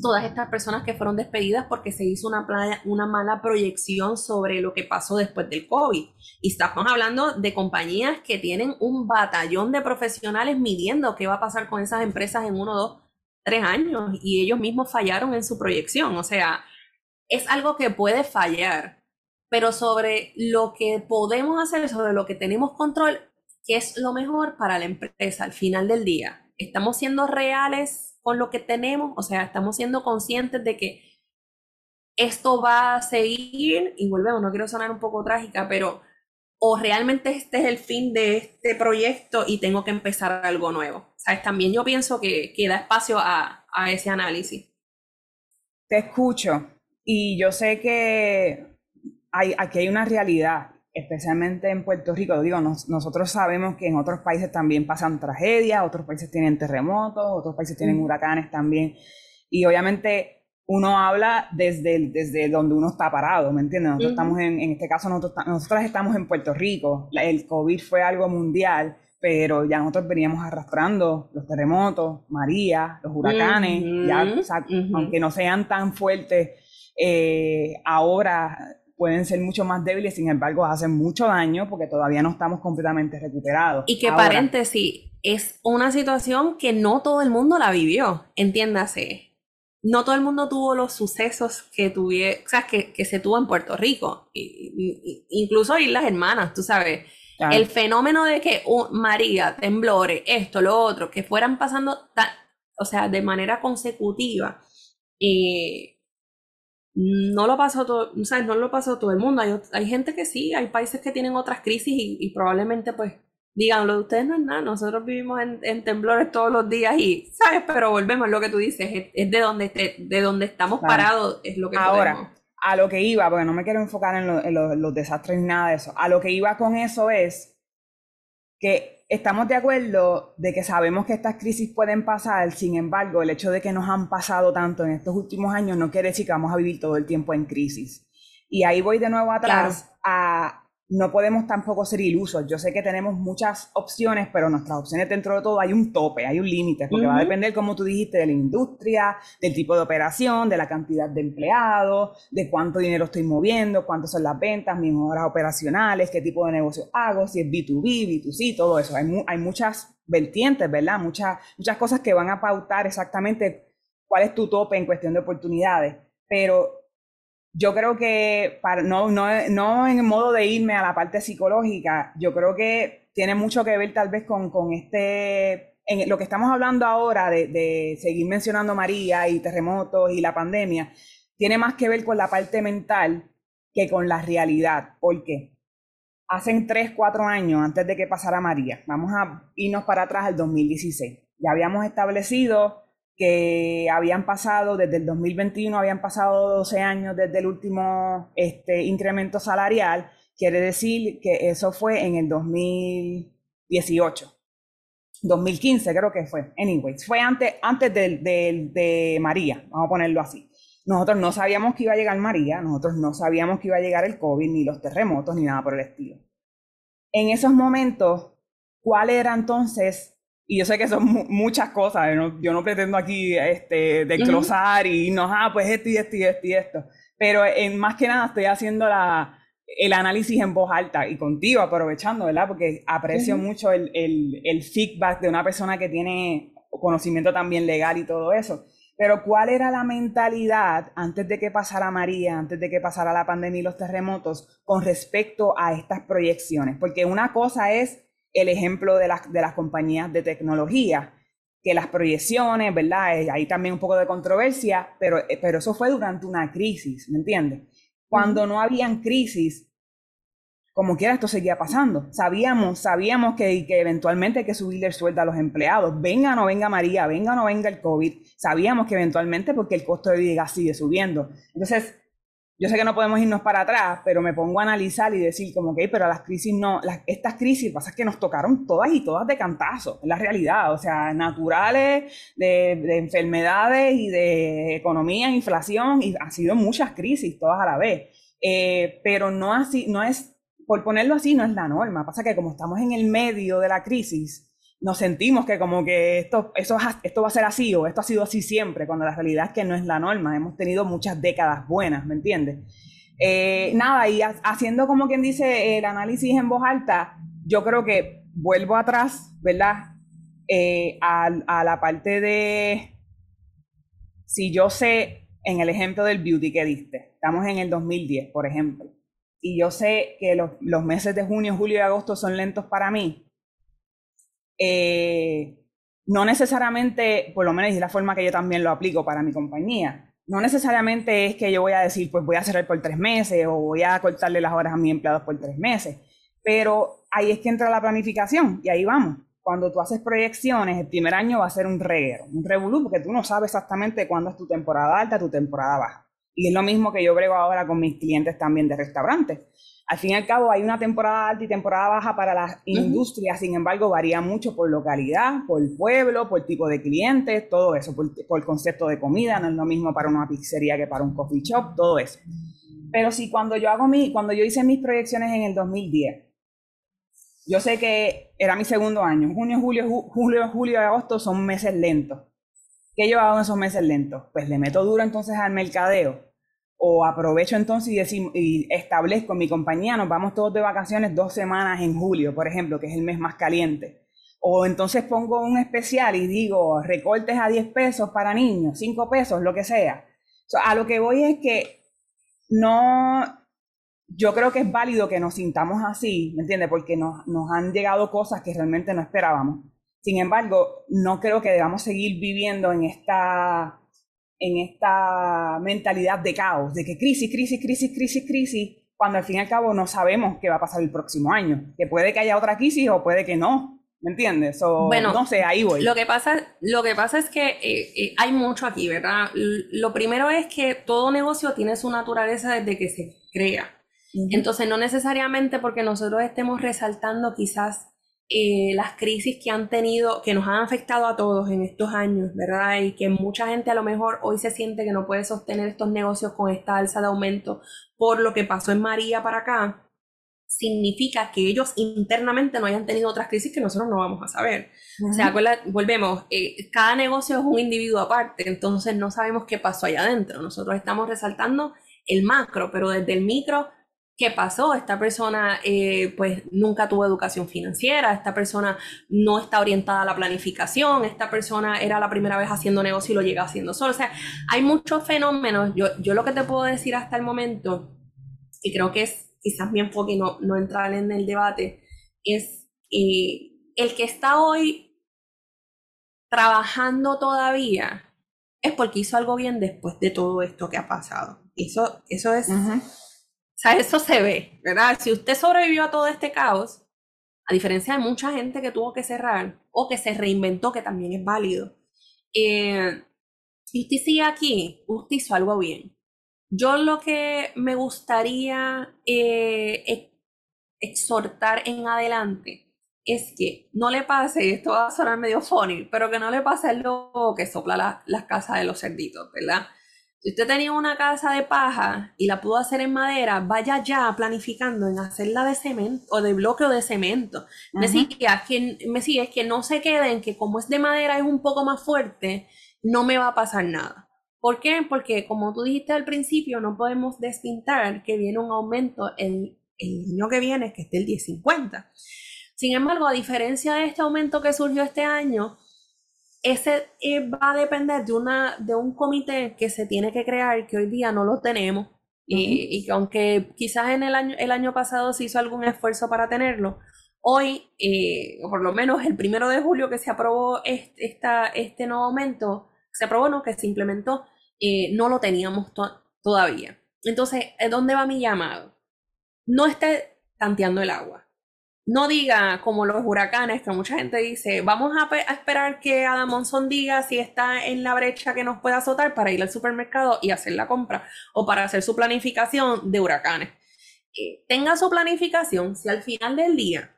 todas estas personas que fueron despedidas porque se hizo una, una mala proyección sobre lo que pasó después del COVID. Y estamos hablando de compañías que tienen un batallón de profesionales midiendo qué va a pasar con esas empresas en uno, dos, tres años y ellos mismos fallaron en su proyección. O sea, es algo que puede fallar, pero sobre lo que podemos hacer, sobre lo que tenemos control, que es lo mejor para la empresa al final del día. Estamos siendo reales con lo que tenemos, o sea, estamos siendo conscientes de que esto va a seguir, y volvemos, no quiero sonar un poco trágica, pero o realmente este es el fin de este proyecto y tengo que empezar algo nuevo. ¿Sabes? También yo pienso que, que da espacio a, a ese análisis. Te escucho y yo sé que hay, aquí hay una realidad, especialmente en Puerto Rico. Digo, nosotros sabemos que en otros países también pasan tragedias, otros países tienen terremotos, otros países tienen huracanes también. Y obviamente uno habla desde, desde donde uno está parado, ¿me entiendes? Nosotros estamos en, en este caso, nosotros, nosotros estamos en Puerto Rico. El COVID fue algo mundial, pero ya nosotros veníamos arrastrando los terremotos, María, los huracanes, ya, aunque no sean tan fuertes, eh, ahora pueden ser mucho más débiles, sin embargo, hacen mucho daño porque todavía no estamos completamente recuperados. Y que paréntesis, es una situación que no todo el mundo la vivió, entiéndase no todo el mundo tuvo los sucesos que tuve, o sea, que, que se tuvo en Puerto Rico, y, incluso Islas Hermanas, tú sabes. El fenómeno de que María, temblores, esto, lo otro, que fueran pasando, o sea, de manera consecutiva, eh, no lo pasó todo, o sea, no lo pasó todo el mundo. Hay, hay gente que sí, hay países que tienen otras crisis y, y probablemente pues digan, lo de ustedes no es nada, nosotros vivimos en, temblores todos los días y, ¿sabes? Pero volvemos a lo que tú dices, es, de, donde de donde estamos parados, es lo que Ahora, a lo que iba, porque no me quiero enfocar en, los desastres ni nada de eso, a lo que iba con eso es que estamos de acuerdo de que sabemos que estas crisis pueden pasar, sin embargo, el hecho de que nos han pasado tanto en estos últimos años no quiere decir que vamos a vivir todo el tiempo en crisis. Y ahí voy de nuevo atrás a no podemos tampoco ser ilusos. Yo sé que tenemos muchas opciones, pero nuestras opciones dentro de todo hay un tope, hay un límite, porque va a depender, como tú dijiste, de la industria, del tipo de operación, de la cantidad de empleados, de cuánto dinero estoy moviendo, cuántas son las ventas, mis horas operacionales, qué tipo de negocio hago, si es B2B, B2C, todo eso. Hay, hay muchas vertientes, ¿verdad? Muchas, muchas cosas que van a pautar exactamente cuál es tu tope en cuestión de oportunidades. Pero yo creo que, para, no, no, no en modo de irme a la parte psicológica, yo creo que tiene mucho que ver tal vez con, con este, en lo que estamos hablando ahora de, de seguir mencionando María y terremotos y la pandemia, tiene más que ver con la parte mental que con la realidad. ¿Por qué? Hace tres, cuatro años antes de que pasara María, vamos a irnos para atrás al 2016. Ya habíamos establecido que habían pasado, desde el 2021 habían pasado 12 años desde el último este, incremento salarial, quiere decir que eso fue en el 2018. 2015 creo que fue, anyways, fue antes, antes de, de María, vamos a ponerlo así. Nosotros no sabíamos que iba a llegar María, nosotros no sabíamos que iba a llegar el COVID, ni los terremotos, ni nada por el estilo. En esos momentos, ¿cuál era entonces y yo sé que son muchas cosas, yo no pretendo aquí este, desglosar y no, ah, pues esto y esto y esto y esto. Pero en, más que nada estoy haciendo la, el análisis en voz alta y contigo aprovechando, ¿verdad? Porque aprecio mucho el, el, el, feedback de una persona que tiene conocimiento también legal y todo eso. Pero ¿cuál era la mentalidad antes de que pasara María, antes de que pasara la pandemia y los terremotos con respecto a estas proyecciones? Porque una cosa es el ejemplo de las, de las compañías de tecnología, que las proyecciones, ¿verdad? Eh, hay también un poco de controversia, pero, eh, pero eso fue durante una crisis, ¿me entiendes? Cuando no habían crisis, como quiera esto seguía pasando. Sabíamos, sabíamos que, que eventualmente hay que subirle el sueldo a los empleados. Venga o no venga María, venga o no venga el COVID. Sabíamos que eventualmente porque el costo de vida sigue subiendo. Entonces, yo sé que no podemos irnos para atrás, pero me pongo a analizar y decir como que, pero las crisis no, estas crisis pasa que nos tocaron todas y todas de cantazo, es la realidad, o sea, naturales, de, de enfermedades y de economía, inflación, y ha sido muchas crisis todas a la vez, eh, pero no así, no es, por ponerlo así, no es la norma, pasa que como estamos en el medio de la crisis, nos sentimos que como que esto, eso, esto va a ser así o esto ha sido así siempre, cuando la realidad es que no es la norma. Hemos tenido muchas décadas buenas, ¿me entiendes? Eh, nada, y haciendo como quien dice el análisis en voz alta, yo creo que vuelvo atrás, ¿verdad? Eh, a, a la parte de, si yo sé, en el ejemplo del beauty que diste, estamos en el 2010, por ejemplo, y yo sé que los, los meses de junio, julio y agosto son lentos para mí, eh, no necesariamente, por lo menos es la forma que yo también lo aplico para mi compañía, no necesariamente es que yo voy a decir, pues voy a cerrar por tres meses o voy a cortarle las horas a mis empleados por tres meses, pero ahí es que entra la planificación y ahí vamos. Cuando tú haces proyecciones, el primer año va a ser un reguero, un revolú, porque tú no sabes exactamente cuándo es tu temporada alta, tu temporada baja. Y es lo mismo que yo brego ahora con mis clientes también de restaurantes al fin y al cabo hay una temporada alta y temporada baja para las industrias, sin embargo varía mucho por localidad, por pueblo, por tipo de clientes, todo eso, por, por, concepto de comida, no es lo mismo para una pizzería que para un coffee shop, todo eso. Pero si cuando yo hago mi, cuando yo hice mis proyecciones en el 2010, yo sé que era mi segundo año, junio, julio, julio, julio y agosto son meses lentos. ¿Qué yo hago en esos meses lentos? Pues le meto duro entonces al mercadeo o aprovecho entonces y, y, establezco mi compañía, nos vamos todos de vacaciones dos semanas en julio, por ejemplo, que es el mes más caliente. O entonces pongo un especial y digo recortes a 10 pesos para niños, 5 pesos, lo que sea. a lo que voy es que no, yo creo que es válido que nos sintamos así, ¿me entiendes? Porque nos, nos han llegado cosas que realmente no esperábamos. Sin embargo, no creo que debamos seguir viviendo en esta en esta mentalidad de caos, de que crisis, crisis, crisis, crisis, crisis, cuando al fin y al cabo no sabemos qué va a pasar el próximo año. Que puede que haya otra crisis o puede que no. ¿Me entiendes? bueno, no sé, ahí voy. Lo que pasa, lo que pasa es que eh, eh, hay mucho aquí, ¿verdad? Lo primero es que todo negocio tiene su naturaleza desde que se crea. Entonces, no necesariamente porque nosotros estemos resaltando quizás eh, las crisis que han tenido, que nos han afectado a todos en estos años, ¿verdad? Y que mucha gente a lo mejor hoy se siente que no puede sostener estos negocios con esta alza de aumento por lo que pasó en María para acá, significa que ellos internamente no hayan tenido otras crisis que nosotros no vamos a saber. O sea, volvemos, eh, cada negocio es un individuo aparte, entonces no sabemos qué pasó allá adentro. Nosotros estamos resaltando el macro, pero desde el micro ¿Qué pasó? Esta persona eh, pues nunca tuvo educación financiera, esta persona no está orientada a la planificación, esta persona era la primera vez haciendo negocio y lo llega haciendo solo. O sea, hay muchos fenómenos. Yo, yo lo que te puedo decir hasta el momento, y creo que es quizás mi enfoque y no, no entrar en el debate, es eh, el que está hoy trabajando todavía es porque hizo algo bien después de todo esto que ha pasado. Eso, eso es... Sea, eso se ve, ¿verdad? Si usted sobrevivió a todo este caos, a diferencia de mucha gente que tuvo que cerrar o que se reinventó, que también es válido, eh, usted sigue aquí, usted hizo algo bien. Yo lo que me gustaría eh, exhortar en adelante es que no le pase, esto va a sonar medio funny, pero que no le pase lo que sopla las casas de los cerditos, ¿verdad? Si usted tenía una casa de paja y la pudo hacer en madera, vaya ya planificando en hacerla de cemento o de bloque o de cemento. me, sigue, que, me sigue, que no se queden que como es de madera es un poco más fuerte, no me va a pasar nada. ¿Por qué? Porque como tú dijiste al principio, no podemos despintar que viene un aumento el, el año que viene, que es del 1050. Sin embargo, a diferencia de este aumento que surgió este año, ese eh, va a depender de, una, de un comité que se tiene que crear, que hoy día no lo tenemos, y, que aunque quizás en el año, el año pasado se hizo algún esfuerzo para tenerlo, hoy, eh, por lo menos el primero de julio que se aprobó este, esta, este nuevo aumento, se aprobó, no, que se implementó, eh, no lo teníamos todavía. Entonces, ¿dónde va mi llamado? No esté tanteando el agua no diga como los huracanes, que mucha gente dice, vamos a, esperar que Adam Monson diga si está en la brecha que nos pueda azotar para ir al supermercado y hacer la compra o para hacer su planificación de huracanes. Eh, tenga su planificación, si al final del día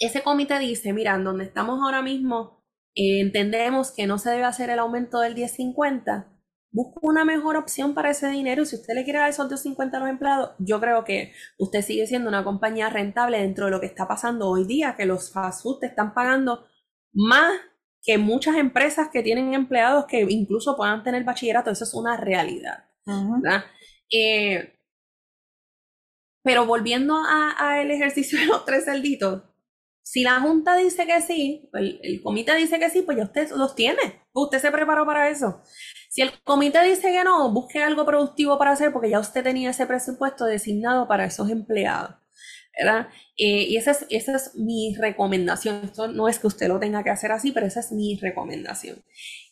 ese comité dice, mira, donde estamos ahora mismo, eh, entendemos que no se debe hacer el aumento del 1050, busca una mejor opción para ese dinero. Si usted le quiere dar esos 250 a los empleados, yo creo que usted sigue siendo una compañía rentable dentro de lo que está pasando hoy día, que los fast food te están pagando más que muchas empresas que tienen empleados que incluso puedan tener bachillerato. Eso es una realidad. Eh, pero volviendo al ejercicio de los tres celditos, Si la Junta dice que sí, el, comité dice que sí, pues ya usted los tiene. Usted se preparó para eso. Si el comité dice que no, busque algo productivo para hacer porque ya usted tenía ese presupuesto designado para esos empleados. ¿verdad? Eh, y esa es, esa es mi recomendación. Esto no es que usted lo tenga que hacer así, pero esa es mi recomendación.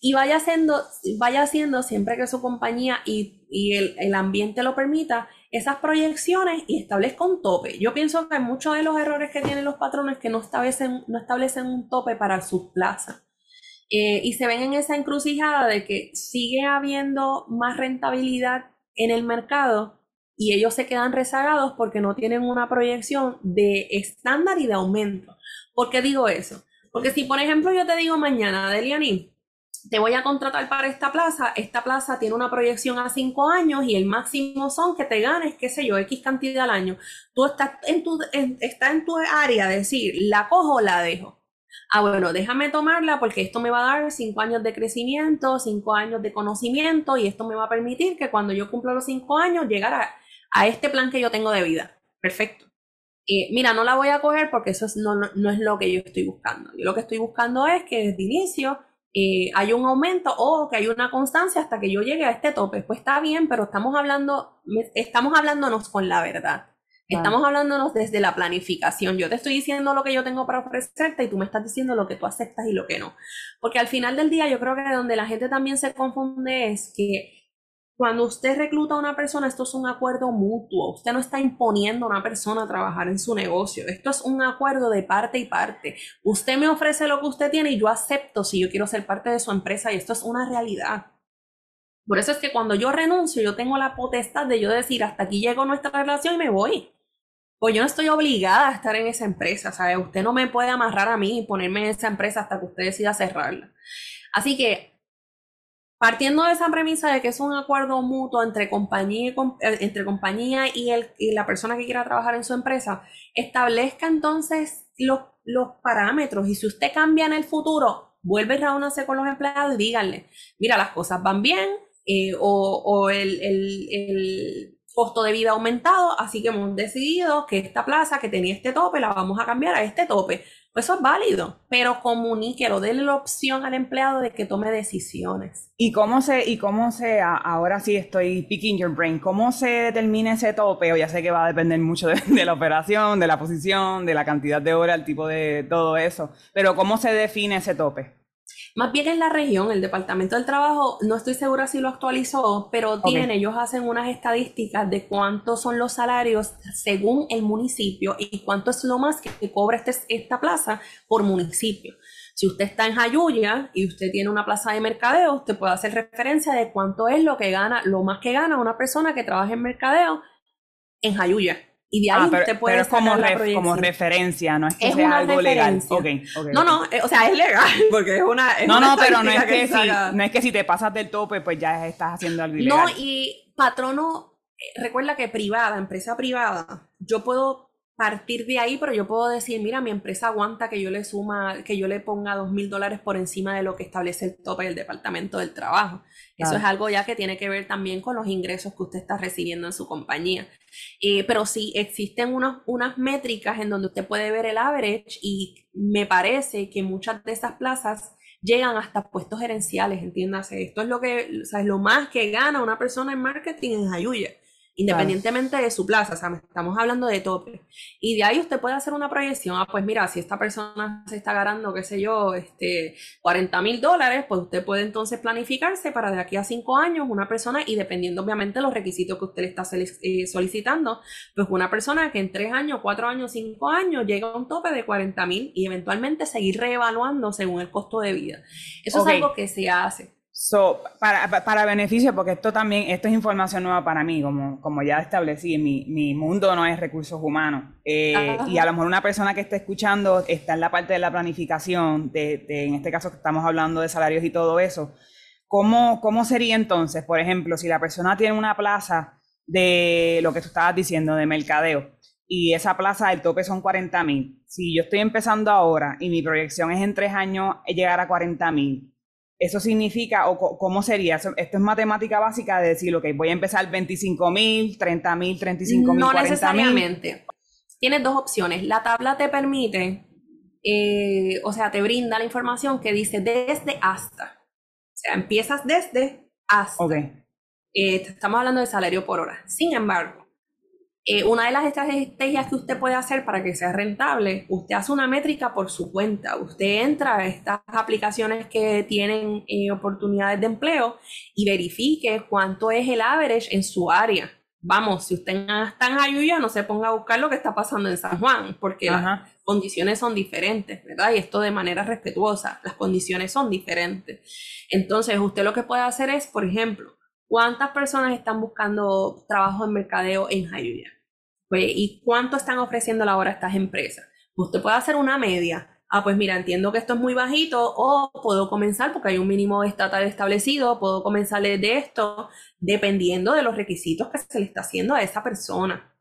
Y vaya haciendo, vaya haciendo siempre que su compañía y, el, ambiente lo permita, esas proyecciones y establezca un tope. Yo pienso que muchos de los errores que tienen los patrones que no establecen, no establecen un tope para su plaza. Eh, y se ven en esa encrucijada de que sigue habiendo más rentabilidad en el mercado y ellos se quedan rezagados porque no tienen una proyección de estándar y de aumento. ¿Por qué digo eso? Porque si, por ejemplo, yo te digo mañana, Deliani, te voy a contratar para esta plaza, esta plaza tiene una proyección a cinco años y el máximo son que te ganes, qué sé yo, X cantidad al año. Tú estás en tu, está en tu área decir, la cojo o la dejo. Ah, bueno, déjame tomarla porque esto me va a dar cinco años de crecimiento, cinco años de conocimiento y esto me va a permitir que cuando yo cumpla los cinco años llegar a, a este plan que yo tengo de vida. Perfecto. Eh, mira, no la voy a coger porque eso es, no, no, es lo que yo estoy buscando. Yo lo que estoy buscando es que desde inicio eh, hay un aumento o que hay una constancia hasta que yo llegue a este tope. Pues está bien, pero estamos hablando, estamos hablándonos con la verdad. Estamos hablándonos desde la planificación. Yo te estoy diciendo lo que yo tengo para ofrecerte y tú me estás diciendo lo que tú aceptas y lo que no. Porque al final del día yo creo que donde la gente también se confunde es que cuando usted recluta a una persona, esto es un acuerdo mutuo. Usted no está imponiendo a una persona a trabajar en su negocio. Esto es un acuerdo de parte y parte. Usted me ofrece lo que usted tiene y yo acepto si yo quiero ser parte de su empresa y esto es una realidad. Por eso es que cuando yo renuncio, yo tengo la potestad de yo decir, hasta aquí llegó nuestra relación y me voy. Pues yo no estoy obligada a estar en esa empresa, ¿sabe? Usted no me puede amarrar a mí y ponerme en esa empresa hasta que usted decida cerrarla. Así que Partiendo de esa premisa de que es un acuerdo mutuo entre compañía y, eh, entre compañía y, el, y la persona que quiera trabajar en su empresa, establezca entonces los, los parámetros y si usted cambia en el futuro, vuelve a reunirse con los empleados y díganle, mira, las cosas van bien eh, o, o el, el, el costo de vida aumentado, así que hemos decidido que esta plaza que tenía este tope la vamos a cambiar a este tope. Eso es válido, pero comuníquelo, déle la opción al empleado de que tome decisiones. ¿Y cómo se, y cómo se, ahora sí estoy picking your brain, cómo se determina ese tope? O ya sé que va a depender mucho de, de la operación, de la posición, de la cantidad de horas, el tipo de todo eso, pero ¿cómo se define ese tope? Más bien en la región, el Departamento del Trabajo, no estoy segura si lo actualizó, pero tiene, ellos hacen unas estadísticas de cuántos son los salarios según el municipio y cuánto es lo más que cobra este, esta plaza por municipio. Si usted está en Jayuya y usted tiene una plaza de mercadeo, usted puede hacer referencia de cuánto es lo que gana, lo más que gana una persona que trabaja en mercadeo en Jayuya. Y de ahí ah, pero, usted puede pero es como, ref, como referencia, no es que es sea algo referencia. legal. Okay, okay, no, no, eh, o sea, es legal, porque es una. Es no, una no, pero no es que, que si, no es que si te pasas del tope, pues ya estás haciendo algo ilegal. No, y patrono, eh, recuerda que privada, empresa privada, yo puedo partir de ahí, pero yo puedo decir, mira, mi empresa aguanta que yo le suma, que yo le ponga dos mil dólares por encima de lo que establece el tope del Departamento del Trabajo. Claro. Eso es algo ya que tiene que ver también con los ingresos que usted está recibiendo en su compañía. Eh, pero sí existen unos, unas métricas en donde usted puede ver el average y me parece que muchas de esas plazas llegan hasta puestos gerenciales, entiéndase. Esto es lo que, o sea, es lo más que gana una persona en marketing en Ayuya independientemente de su plaza, o sea, estamos hablando de tope. Y de ahí usted puede hacer una proyección, ah, pues mira, si esta persona se está ganando, qué sé yo, este, 40 mil dólares, pues usted puede entonces planificarse para de aquí a cinco años una persona, y dependiendo obviamente de los requisitos que usted le está eh, solicitando, pues una persona que en tres años, cuatro años, cinco años llega a un tope de 40 mil y eventualmente seguir reevaluando según el costo de vida. Eso okay. es algo que se hace. So, para, para beneficio, porque esto también, esto es información nueva para mí, como, como ya establecí, mi, mi mundo no es recursos humanos. Eh, y a lo mejor una persona que esté escuchando está en la parte de la planificación, de, de, en este caso que estamos hablando de salarios y todo eso. ¿Cómo, ¿Cómo sería entonces, por ejemplo, si la persona tiene una plaza de lo que tú estabas diciendo, de mercadeo, y esa plaza, el tope son 40 mil. Si yo estoy empezando ahora y mi proyección es en tres años llegar a 40 mil, eso significa, o cómo sería, esto es matemática básica de decir, ok, voy a empezar 25 mil, 30 mil, 35 mil, No necesariamente. Tienes dos opciones. La tabla te permite eh, o sea, te brinda la información que dice desde hasta. O sea, empiezas desde hasta. Ok. Eh, estamos hablando de salario por hora. Sin embargo, eh, una de las estrategias que usted puede hacer para que sea rentable, usted hace una métrica por su cuenta. Usted entra a estas aplicaciones que tienen eh, oportunidades de empleo y verifique cuánto es el average en su área. Vamos, si usted está en Ayuya, no se ponga a buscar lo que está pasando en San Juan, porque Ajá. las condiciones son diferentes, ¿verdad? Y esto de manera respetuosa, las condiciones son diferentes. Entonces, usted lo que puede hacer es, por ejemplo, ¿cuántas personas están buscando trabajo en mercadeo en Jayuya? Pues, ¿Y cuánto están ofreciendo la hora estas empresas? Usted puede hacer una media. Ah, pues mira, entiendo que esto es muy bajito o puedo comenzar porque hay un mínimo estatal establecido, puedo comenzar de esto dependiendo de los requisitos que se le está haciendo a esa persona.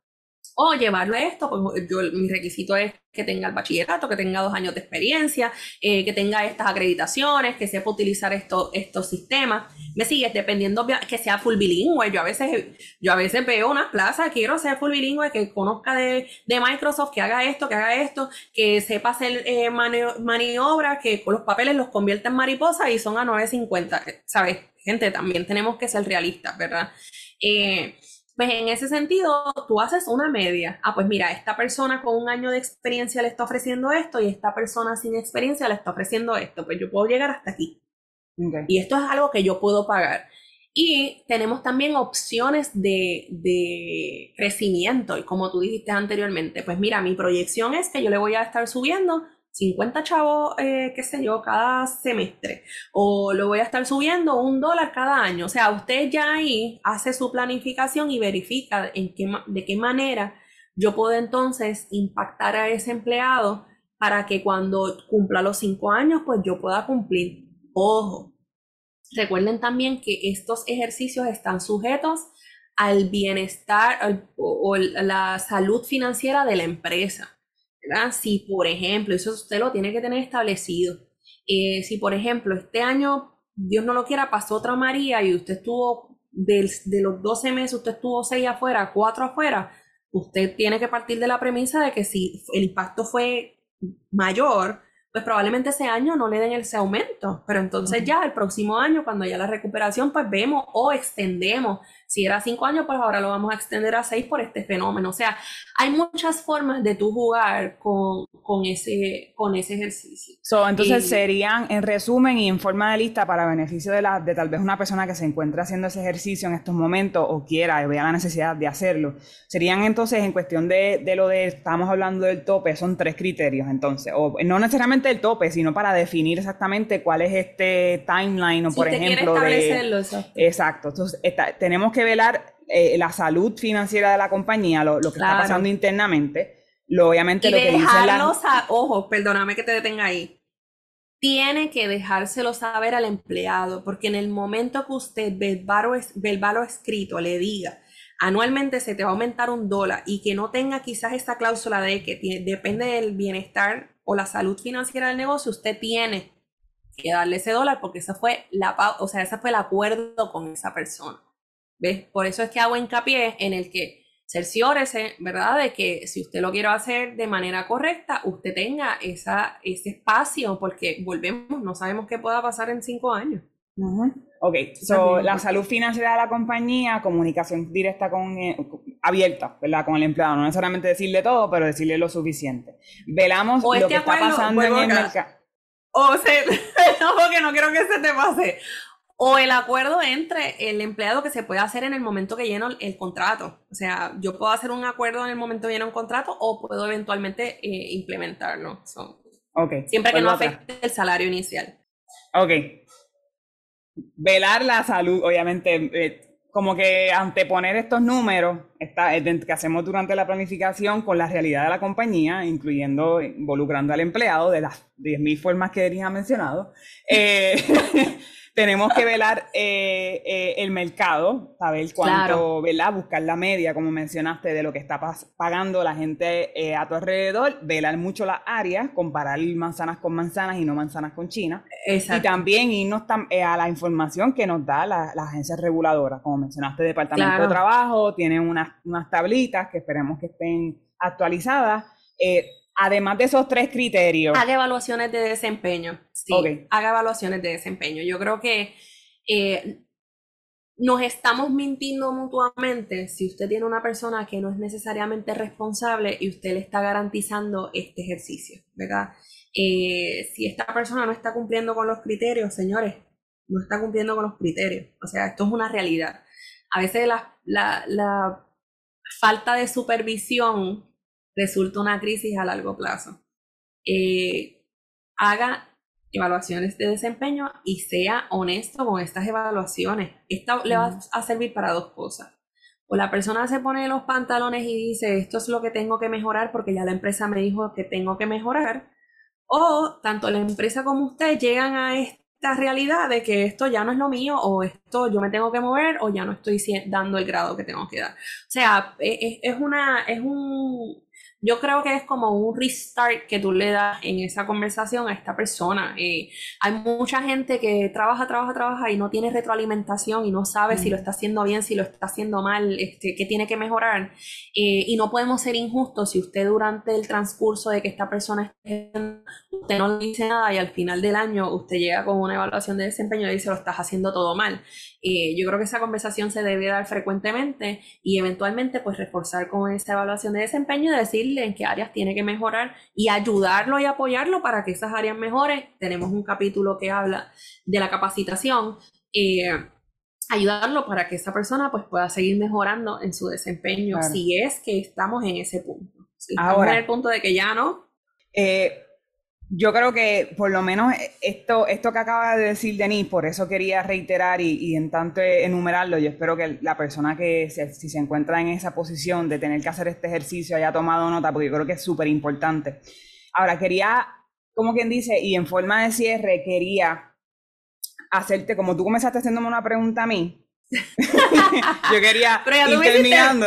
O llevarlo a esto, pues yo, mi requisito es que tenga el bachillerato, que tenga dos años de experiencia, eh, que tenga estas acreditaciones, que sepa utilizar esto, estos sistemas. Me sigues dependiendo que sea full bilingüe. Yo a veces, yo a veces veo unas plazas, quiero ser full bilingüe, que conozca de, de Microsoft, que haga esto, que haga esto, que sepa hacer eh, mani- maniobras, que con los papeles los convierta en mariposa y son a 9.50. ¿Sabes? Gente, también tenemos que ser realistas, ¿verdad? Eh, pues en ese sentido, tú haces una media. Ah, pues mira, esta persona con un año de experiencia le está ofreciendo esto y esta persona sin experiencia le está ofreciendo esto. Pues yo puedo llegar hasta aquí. Ok. Y esto es algo que yo puedo pagar. Y tenemos también opciones de, de crecimiento. Y como tú dijiste anteriormente, pues mira, mi proyección es que yo le voy a estar subiendo 50 chavos, eh, qué sé yo, cada semestre. O lo voy a estar subiendo un dólar cada año. O sea, usted ya ahí hace su planificación y verifica en qué, de qué manera yo puedo entonces impactar a ese empleado para que cuando cumpla los cinco años, pues yo pueda cumplir. Ojo, recuerden también que estos ejercicios están sujetos al bienestar o la salud financiera de la empresa. ¿Verdad? Si, por ejemplo, eso usted lo tiene que tener establecido. Eh, si, por ejemplo, este año, Dios no lo quiera, pasó otra María y usted estuvo, del- de los 12 meses, usted estuvo 6 afuera, 4 afuera, usted tiene que partir de la premisa de que si el impacto fue mayor, pues probablemente ese año no le den ese aumento, pero entonces ya el próximo año, cuando haya la recuperación, pues vemos o extendemos. Si era cinco años, pues ahora lo vamos a extender a seis por este fenómeno. O sea, hay muchas formas de tú jugar con, con, ese, con ese ejercicio. So, entonces Y- serían, en resumen y en forma de lista, para beneficio de, la, de tal vez una persona que se encuentra haciendo ese ejercicio en estos momentos o quiera y vea la necesidad de hacerlo, serían entonces en cuestión de, de lo de, estamos hablando del tope, son tres criterios entonces, o no necesariamente el tope, sino para definir exactamente cuál es este timeline o Si por ejemplo de... Exacto, entonces está- tenemos que velar eh, la salud financiera de la compañía, lo, lo que está Claro. pasando internamente, lo, obviamente Y lo que dicen las... dejarlos a, ojo, perdóname que te detenga ahí. Tiene que dejárselo saber al empleado, porque en el momento que usted verbal o, es- verbal o escrito le diga, anualmente se te va a aumentar un dólar y que no tenga quizás esta cláusula de que tie- depende del bienestar o la salud financiera del negocio, usted tiene que darle ese dólar porque esa fue la, o sea, ese fue el acuerdo con esa persona. ¿Ves? Por eso es que hago hincapié en el que cerciórese, ¿verdad? De que si usted lo quiere hacer de manera correcta, usted tenga esa, ese espacio, porque volvemos, no sabemos qué pueda pasar en cinco años. Ujú. Ok, so, la salud financiera de la compañía, comunicación directa con, eh, abierta, ¿verdad? Con el empleado, no necesariamente decirle todo, pero decirle lo suficiente. Velamos O lo este que está pasando en el mercado. O se, no, porque no quiero que se te pase. O el acuerdo entre el empleado que se puede hacer en el momento que lleno el, contrato. O sea, yo puedo hacer un acuerdo en el momento que lleno un contrato o puedo eventualmente eh, implementarlo. So, Ok, siempre que no vuelvo atrás. afecte el salario inicial. Ok. Velar la salud, obviamente, eh, como que anteponer estos números está, eh, que hacemos durante la planificación con la realidad de la compañía, incluyendo, involucrando al empleado de las 10.000 formas que Erin ha mencionado. Eh, tenemos que velar eh, eh, el mercado, saber cuánto, Claro. ¿verdad? Buscar la media, como mencionaste, de lo que está pagando la gente eh, a tu alrededor, velar mucho las áreas, comparar manzanas con manzanas y no manzanas con China. Y Exacto. también irnos tam- eh, a la información que nos da la- las agencias reguladoras. Como mencionaste, Departamento Claro. de Trabajo, tienen unas, unas tablitas que esperemos que estén actualizadas. Eh, Además de esos tres criterios. Haga evaluaciones de desempeño. Sí, haga evaluaciones de desempeño. Yo creo que eh, nos estamos mintiendo mutuamente si usted tiene una persona que no es necesariamente responsable y usted le está garantizando este ejercicio, ¿verdad? Eh, si esta persona no está cumpliendo con los criterios, señores, no está cumpliendo con los criterios. O sea, esto es una realidad. A veces la, la falta de supervisión resulta una crisis a largo plazo. Eh, haga evaluaciones de desempeño y sea honesto con estas evaluaciones. Esta le va a servir para dos cosas. O la persona se pone los pantalones y dice, esto es lo que tengo que mejorar porque ya la empresa me dijo que tengo que mejorar. O tanto la empresa como usted llegan a esta realidad de que esto ya no es lo mío o esto yo me tengo que mover o ya no estoy dando el grado que tengo que dar. O sea, e, e, es, una, es un, yo creo que es como un restart que tú le das en esa conversación a esta persona. Eh, hay mucha gente que trabaja, trabaja, trabaja y no tiene retroalimentación y no sabe si lo está haciendo bien, si lo está haciendo mal, este, qué tiene que mejorar. Eh, y no podemos ser injustos si usted durante el transcurso de que esta persona esté, usted no le dice nada y al final del año usted llega con una evaluación de desempeño y dice lo estás haciendo todo mal. Eh, yo creo que esa conversación se debe dar frecuentemente y eventualmente pues reforzar con esa evaluación de desempeño y decirle en qué áreas tiene que mejorar y ayudarlo y apoyarlo para que esas áreas mejoren. Tenemos un capítulo que habla de la capacitación. Eh, ayudarlo para que esa persona pues pueda seguir mejorando en su desempeño si es que estamos en ese punto. Si estamos Ahora, en el punto de que ya no. Eh, yo creo que por lo menos esto, esto que acaba de decir Denis, por eso quería reiterar y, en tanto enumerarlo, yo espero que la persona que si se encuentra en esa posición de tener que hacer este ejercicio haya tomado nota, porque yo creo que es súper importante. Ahora, quería, como quien dice, y en forma de cierre, quería hacerte, como tú comenzaste haciéndome una pregunta a mí, yo quería pero ir terminando.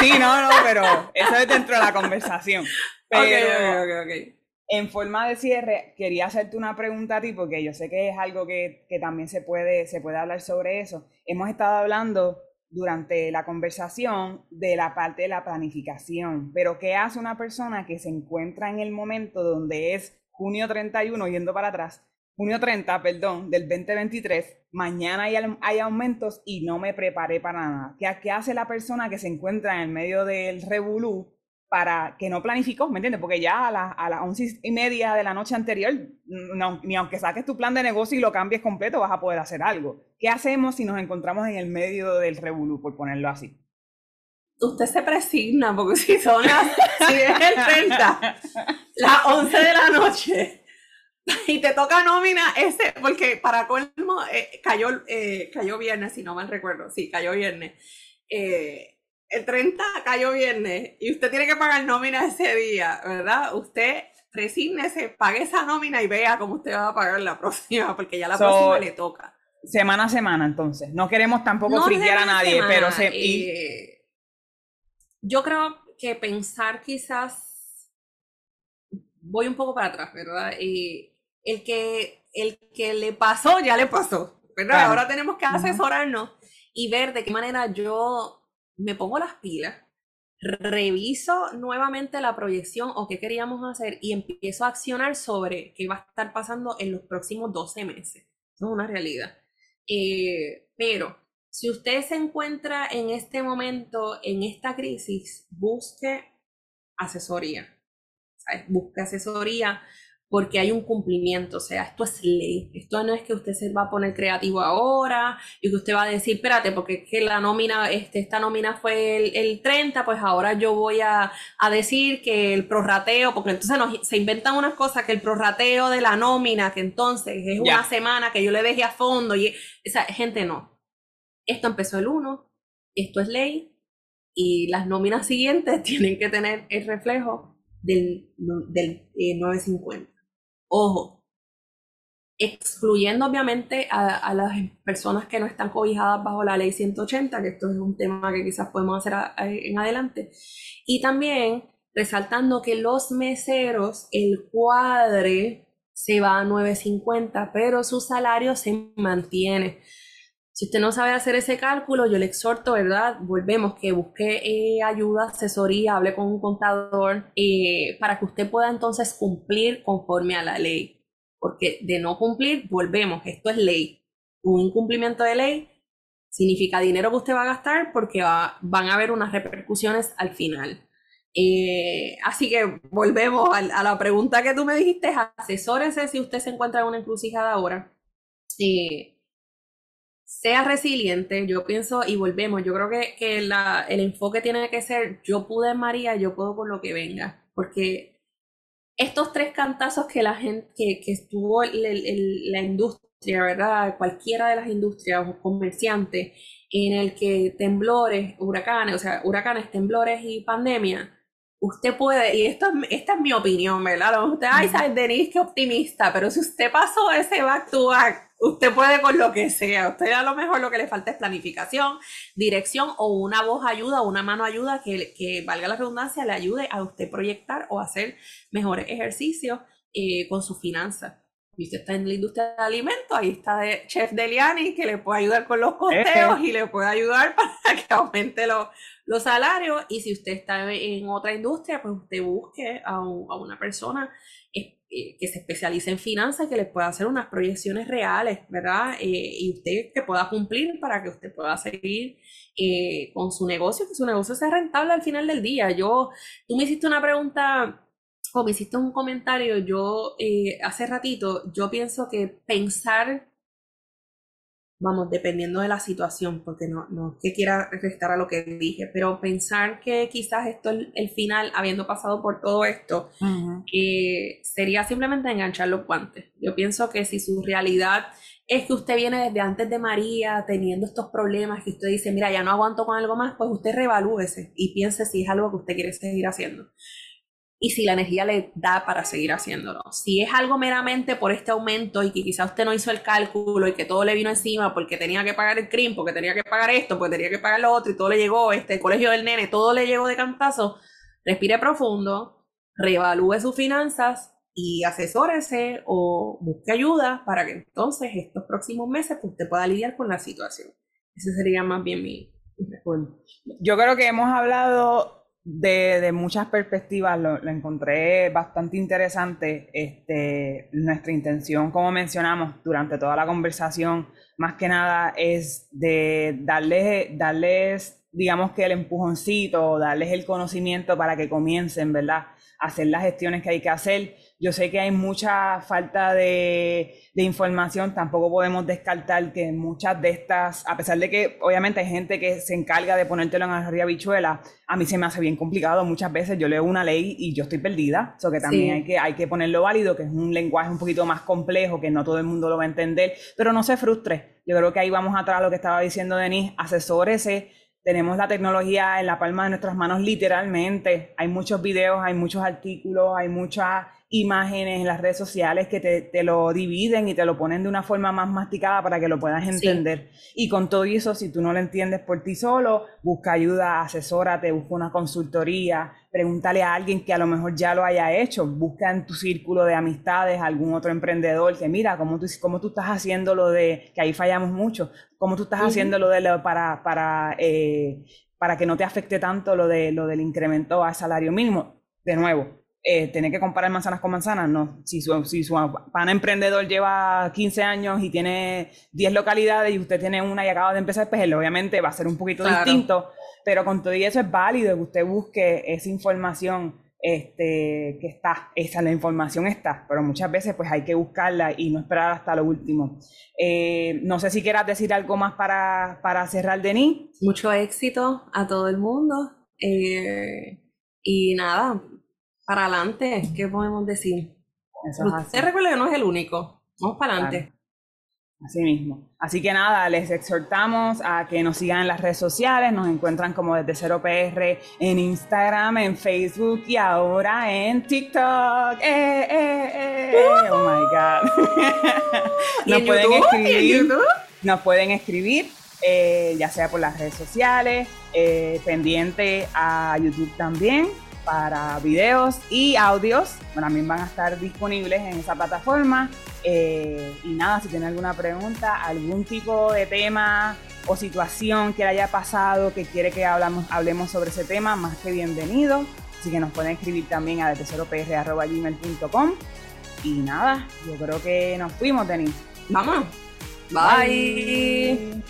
Sí, no, no, pero eso es dentro de la conversación. Pero, okay, okay, en forma de cierre, quería hacerte una pregunta a ti, porque yo sé que es algo que, también se puede, se puede hablar sobre eso. Hemos estado hablando durante la conversación de la parte de la planificación, pero ¿qué hace una persona que se encuentra en el momento donde es junio 31, yendo para atrás, junio 30, perdón, del 2023, mañana hay, hay aumentos y no me preparé para nada? ¿Qué, ¿Qué hace la persona que se encuentra en el medio del revolú para que no planificó, ¿me entiendes? Porque ya a, las a las once y media de la noche anterior, ni aunque saques tu plan de negocio y lo cambies completo, vas a poder hacer algo. ¿Qué hacemos si nos encontramos en el medio del revolú, por ponerlo así? Usted se presigna, porque si son las, si es el 30, las 11 de la noche, y te toca nómina ese, porque para colmo, eh, cayó, eh, cayó viernes, si no mal recuerdo, sí, cayó viernes. Eh, el 30 cayó viernes y usted tiene que pagar nómina ese día, ¿verdad? Usted resígnese, pague esa nómina y vea cómo usted va a pagar la próxima, porque ya la próxima le toca. Semana a semana, entonces. No queremos tampoco no a nadie, pero se, eh, yo creo que pensar quizás voy un poco para atrás, ¿verdad? Y el que el que le pasó ya le pasó, ¿verdad? Ahora tenemos que asesorarnos y ver de qué manera yo me pongo las pilas, reviso nuevamente la proyección o qué queríamos hacer y empiezo a accionar sobre qué va a estar pasando en los próximos 12 meses. Eso es una realidad. Eh, pero si usted se encuentra en este momento, en esta crisis, busque asesoría. Busque asesoría porque hay un cumplimiento, o sea, esto es ley, esto no es que usted se va a poner creativo ahora y que usted va a decir, espérate, porque es que la nómina, este, esta nómina fue el, el 30, pues ahora yo voy a, a, decir que el prorrateo, porque entonces nos, se inventan unas cosas, que el prorrateo de la nómina, que entonces es una semana que yo le dejé a fondo, y esa gente no. Esto empezó el 1, esto es ley, y las nóminas siguientes tienen que tener el reflejo del, del 950. Ojo, excluyendo obviamente a, las personas que no están cobijadas bajo la ley 180, que esto es un tema que quizás podemos hacer en adelante, y también resaltando que los meseros, el cuadre se va a 9.50, pero su salario se mantiene. Si usted no sabe hacer ese cálculo, yo le exhorto, ¿verdad? Volvemos, que busque eh, ayuda, asesoría, hable con un contador, eh, para que usted pueda entonces cumplir conforme a la ley. Porque de no cumplir, volvemos, esto es ley. Un incumplimiento de ley significa dinero que usted va a gastar porque van a haber unas repercusiones al final. Eh, así que volvemos a, la pregunta que tú me dijiste, asesórese si usted se encuentra en una encrucijada ahora sea resiliente, yo pienso, y volvemos, yo creo que, que el enfoque tiene que ser, yo pude María, yo puedo con lo que venga, porque estos tres cantazos que la gente, que, que estuvo la industria, ¿verdad? Cualquiera de las industrias o comerciantes, en el que temblores, huracanes, o sea, huracanes, temblores y pandemia, usted puede, y esto, esta es mi opinión, ¿verdad? Usted, ay, sabes, Denise, qué optimista, pero si usted pasó ese back to back, usted puede con lo que sea. Usted a lo mejor lo que le falta es planificación, dirección o una voz ayuda una mano ayuda que, que valga la redundancia, le ayude a usted proyectar o hacer mejores ejercicios eh, con su finanzas. Y usted está en la industria de alimentos, ahí está de Chef Deliani, que le puede ayudar con los costeos y le puede ayudar para que aumente los, los salarios. Y si usted está en otra industria, pues usted busque a, a una persona eh, que se especialice en finanzas, que le pueda hacer unas proyecciones reales, ¿verdad? Eh, y usted que pueda cumplir para que usted pueda seguir eh, con su negocio, que su negocio sea rentable al final del día. Yo, tú me hiciste una pregunta o me hiciste un comentario, yo eh, hace ratito, yo pienso que pensar, vamos, dependiendo de la situación, porque no, no que quiera restar a lo que dije, pero pensar que quizás esto es el final, habiendo pasado por todo esto, que sería simplemente enganchar los guantes. Yo pienso que si su realidad es que usted viene desde antes de María teniendo estos problemas, que usted dice, mira, ya no aguanto con algo más, pues usted revalúese y piense si es algo que usted quiere seguir haciendo y si la energía le da para seguir haciéndolo. Si es algo meramente por este aumento y que quizá usted no hizo el cálculo y que todo le vino encima porque tenía que pagar el CRIM, porque tenía que pagar esto, porque tenía que pagar lo otro y todo le llegó, este colegio del nene, todo le llegó de cantazo, respire profundo, reevalúe sus finanzas y asesórese o busque ayuda para que entonces estos próximos meses pues, usted pueda lidiar con la situación. Ese sería más bien mi, mi Yo creo que hemos hablado de, muchas perspectivas, lo, encontré bastante interesante. Este, nuestra intención, como mencionamos durante toda la conversación, más que nada es de darles, darles digamos que el empujoncito, darles el conocimiento para que comiencen, ¿verdad? A hacer las gestiones que hay que hacer yo sé que hay mucha falta de, información, tampoco podemos descartar que muchas de estas, a pesar de que obviamente hay gente que se encarga de ponértelo en la bichuela, a mí se me hace bien complicado. Muchas veces yo leo una ley y yo estoy perdida, eso que también hay, que, hay que ponerlo válido, que es un lenguaje un poquito más complejo, que no todo el mundo lo va a entender, pero no se frustre. Yo creo que ahí vamos atrás a lo que estaba diciendo Denise, asesórese tenemos la tecnología en la palma de nuestras manos literalmente. Hay muchos videos, hay muchos artículos, hay muchas imágenes en las redes sociales que te, lo dividen y te lo ponen de una forma más masticada para que lo puedas entender. Y con todo eso, si tú no lo entiendes por ti solo, busca ayuda, asesórate, busca una consultoría, pregúntale a alguien que a lo mejor ya lo haya hecho, busca en tu círculo de amistades algún otro emprendedor que mira cómo tú, cómo tú estás haciendo lo de, que ahí fallamos mucho, cómo tú estás haciendo lo de lo para, para, eh, para que no te afecte tanto lo, de, lo del incremento al salario mínimo. De nuevo, eh, tener que comparar manzanas con manzanas, no. Si su, si su pana emprendedor lleva 15 años y tiene 10 localidades y usted tiene una y acaba de empezar, pues obviamente va a ser un poquito distinto, pero con todo eso es válido que usted busque esa información este, que está, esa la información está, pero muchas veces pues hay que buscarla y no esperar hasta lo último. Eh, no sé si quieras decir algo más para, para cerrar, Denis. Mucho éxito a todo el mundo. Eh, y nada, para adelante, ¿qué podemos decir? Eso Usted recuerda que no es el único. Vamos para adelante. Así mismo. Así que nada, les exhortamos a que nos sigan en las redes sociales. Nos encuentran como desde Cero PR en Instagram, en Facebook y ahora en TikTok. ¡Eh, eh, eh! ¡Oh, my God! nos pueden escribir. Nos pueden escribir, ya sea por las redes sociales, eh, pendiente a YouTube también para videos y audios. También van a estar disponibles en esa plataforma. Eh, y nada, si tienen alguna pregunta, algún tipo de tema o situación que le haya pasado, que quiere que hablamos, hablemos sobre ese tema, más que bienvenido. Así que nos pueden escribir también a detesoropr.gmail.com. Y nada, yo creo que nos fuimos, Denis. Vamos. Bye.